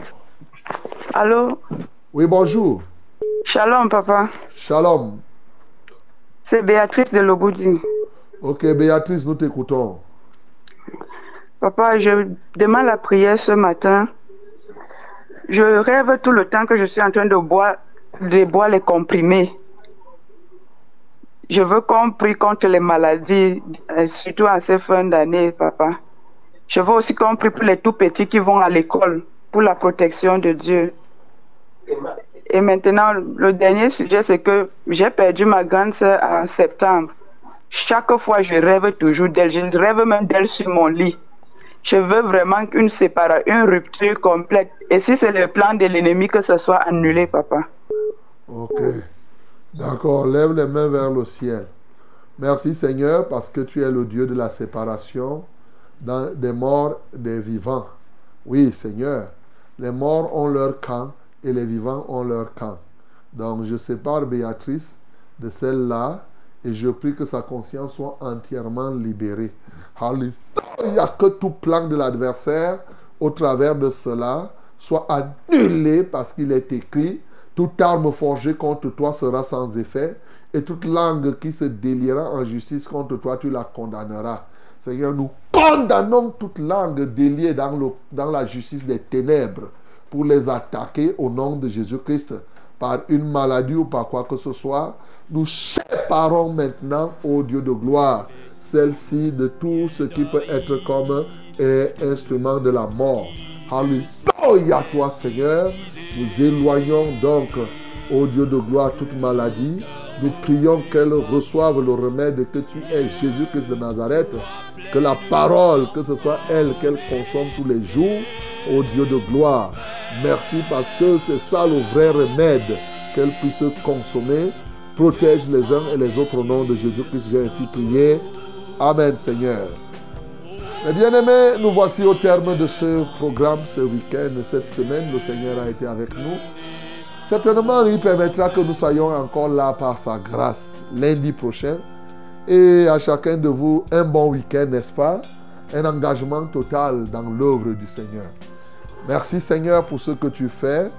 [SPEAKER 8] Allô?
[SPEAKER 1] Oui, bonjour.
[SPEAKER 8] Shalom, papa.
[SPEAKER 1] Shalom.
[SPEAKER 8] C'est Béatrice de Loboudi.
[SPEAKER 1] Ok, Béatrice, nous t'écoutons.
[SPEAKER 8] Papa, je demande la prière ce matin. Je rêve tout le temps que je suis en train de boire, de boire les comprimés. Je veux qu'on prie contre les maladies, euh, surtout en ces fins d'année, papa. Je veux aussi qu'on prie pour les tout petits qui vont à l'école, pour la protection de Dieu. Et maintenant, le dernier sujet, c'est que j'ai perdu ma grande sœur en septembre. Chaque fois, je rêve toujours d'elle. Je rêve même d'elle sur mon lit. Je veux vraiment une séparation, une rupture complète. Et si c'est le plan de l'ennemi, que ce soit annulé, papa.
[SPEAKER 1] Ok. D'accord. Lève les mains vers le ciel. Merci Seigneur parce que tu es le Dieu de la séparation dans- des morts des vivants. Oui Seigneur, les morts ont leur camp et les vivants ont leur camp. Donc je sépare Béatrice de celle-là et je prie que sa conscience soit entièrement libérée. Alléluia. Il n'y a que tout plan de l'adversaire au travers de cela soit annulé parce qu'il est écrit, toute arme forgée contre toi sera sans effet et toute langue qui se déliera en justice contre toi, tu la condamneras. Seigneur, nous condamnons toute langue déliée dans, la justice des ténèbres pour les attaquer au nom de Jésus-Christ par une maladie ou par quoi que ce soit. Nous séparons maintenant, ô Dieu de gloire, celle-ci de tout ce qui peut être comme un instrument de la mort. Alléluia, toi Seigneur. Nous éloignons donc, ô Dieu de gloire, toute maladie. Nous prions qu'elle reçoive le remède que tu es, Jésus-Christ de Nazareth. Que la parole, que ce soit elle qu'elle consomme tous les jours, ô Dieu de gloire. Merci parce que c'est ça le vrai remède qu'elle puisse consommer. Protège les uns et les autres au nom de Jésus-Christ. J'ai ainsi prié. Amen, Seigneur. Mes bien-aimés, nous voici au terme de ce programme ce week-end, cette semaine. Le Seigneur a été avec nous. Certainement, il permettra que nous soyons encore là par sa grâce lundi prochain. Et à chacun de vous, un bon week-end, n'est-ce pas? Un engagement total dans l'œuvre du Seigneur. Merci Seigneur pour ce que tu fais.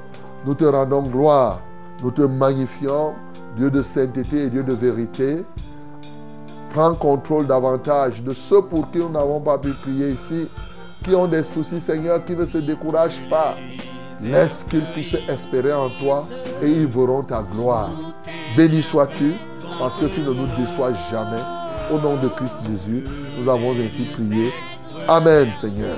[SPEAKER 1] Nous te rendons gloire. Nous te magnifions, Dieu de sainteté et Dieu de vérité. Prends contrôle davantage de ceux pour qui nous n'avons pas pu prier ici, qui ont des soucis, Seigneur, qui ne se découragent pas. Laisse qu'ils puissent espérer en toi et ils verront ta gloire? Béni sois-tu, parce que tu ne nous déçois jamais. Au nom de Christ Jésus, nous avons ainsi prié. Amen, Seigneur.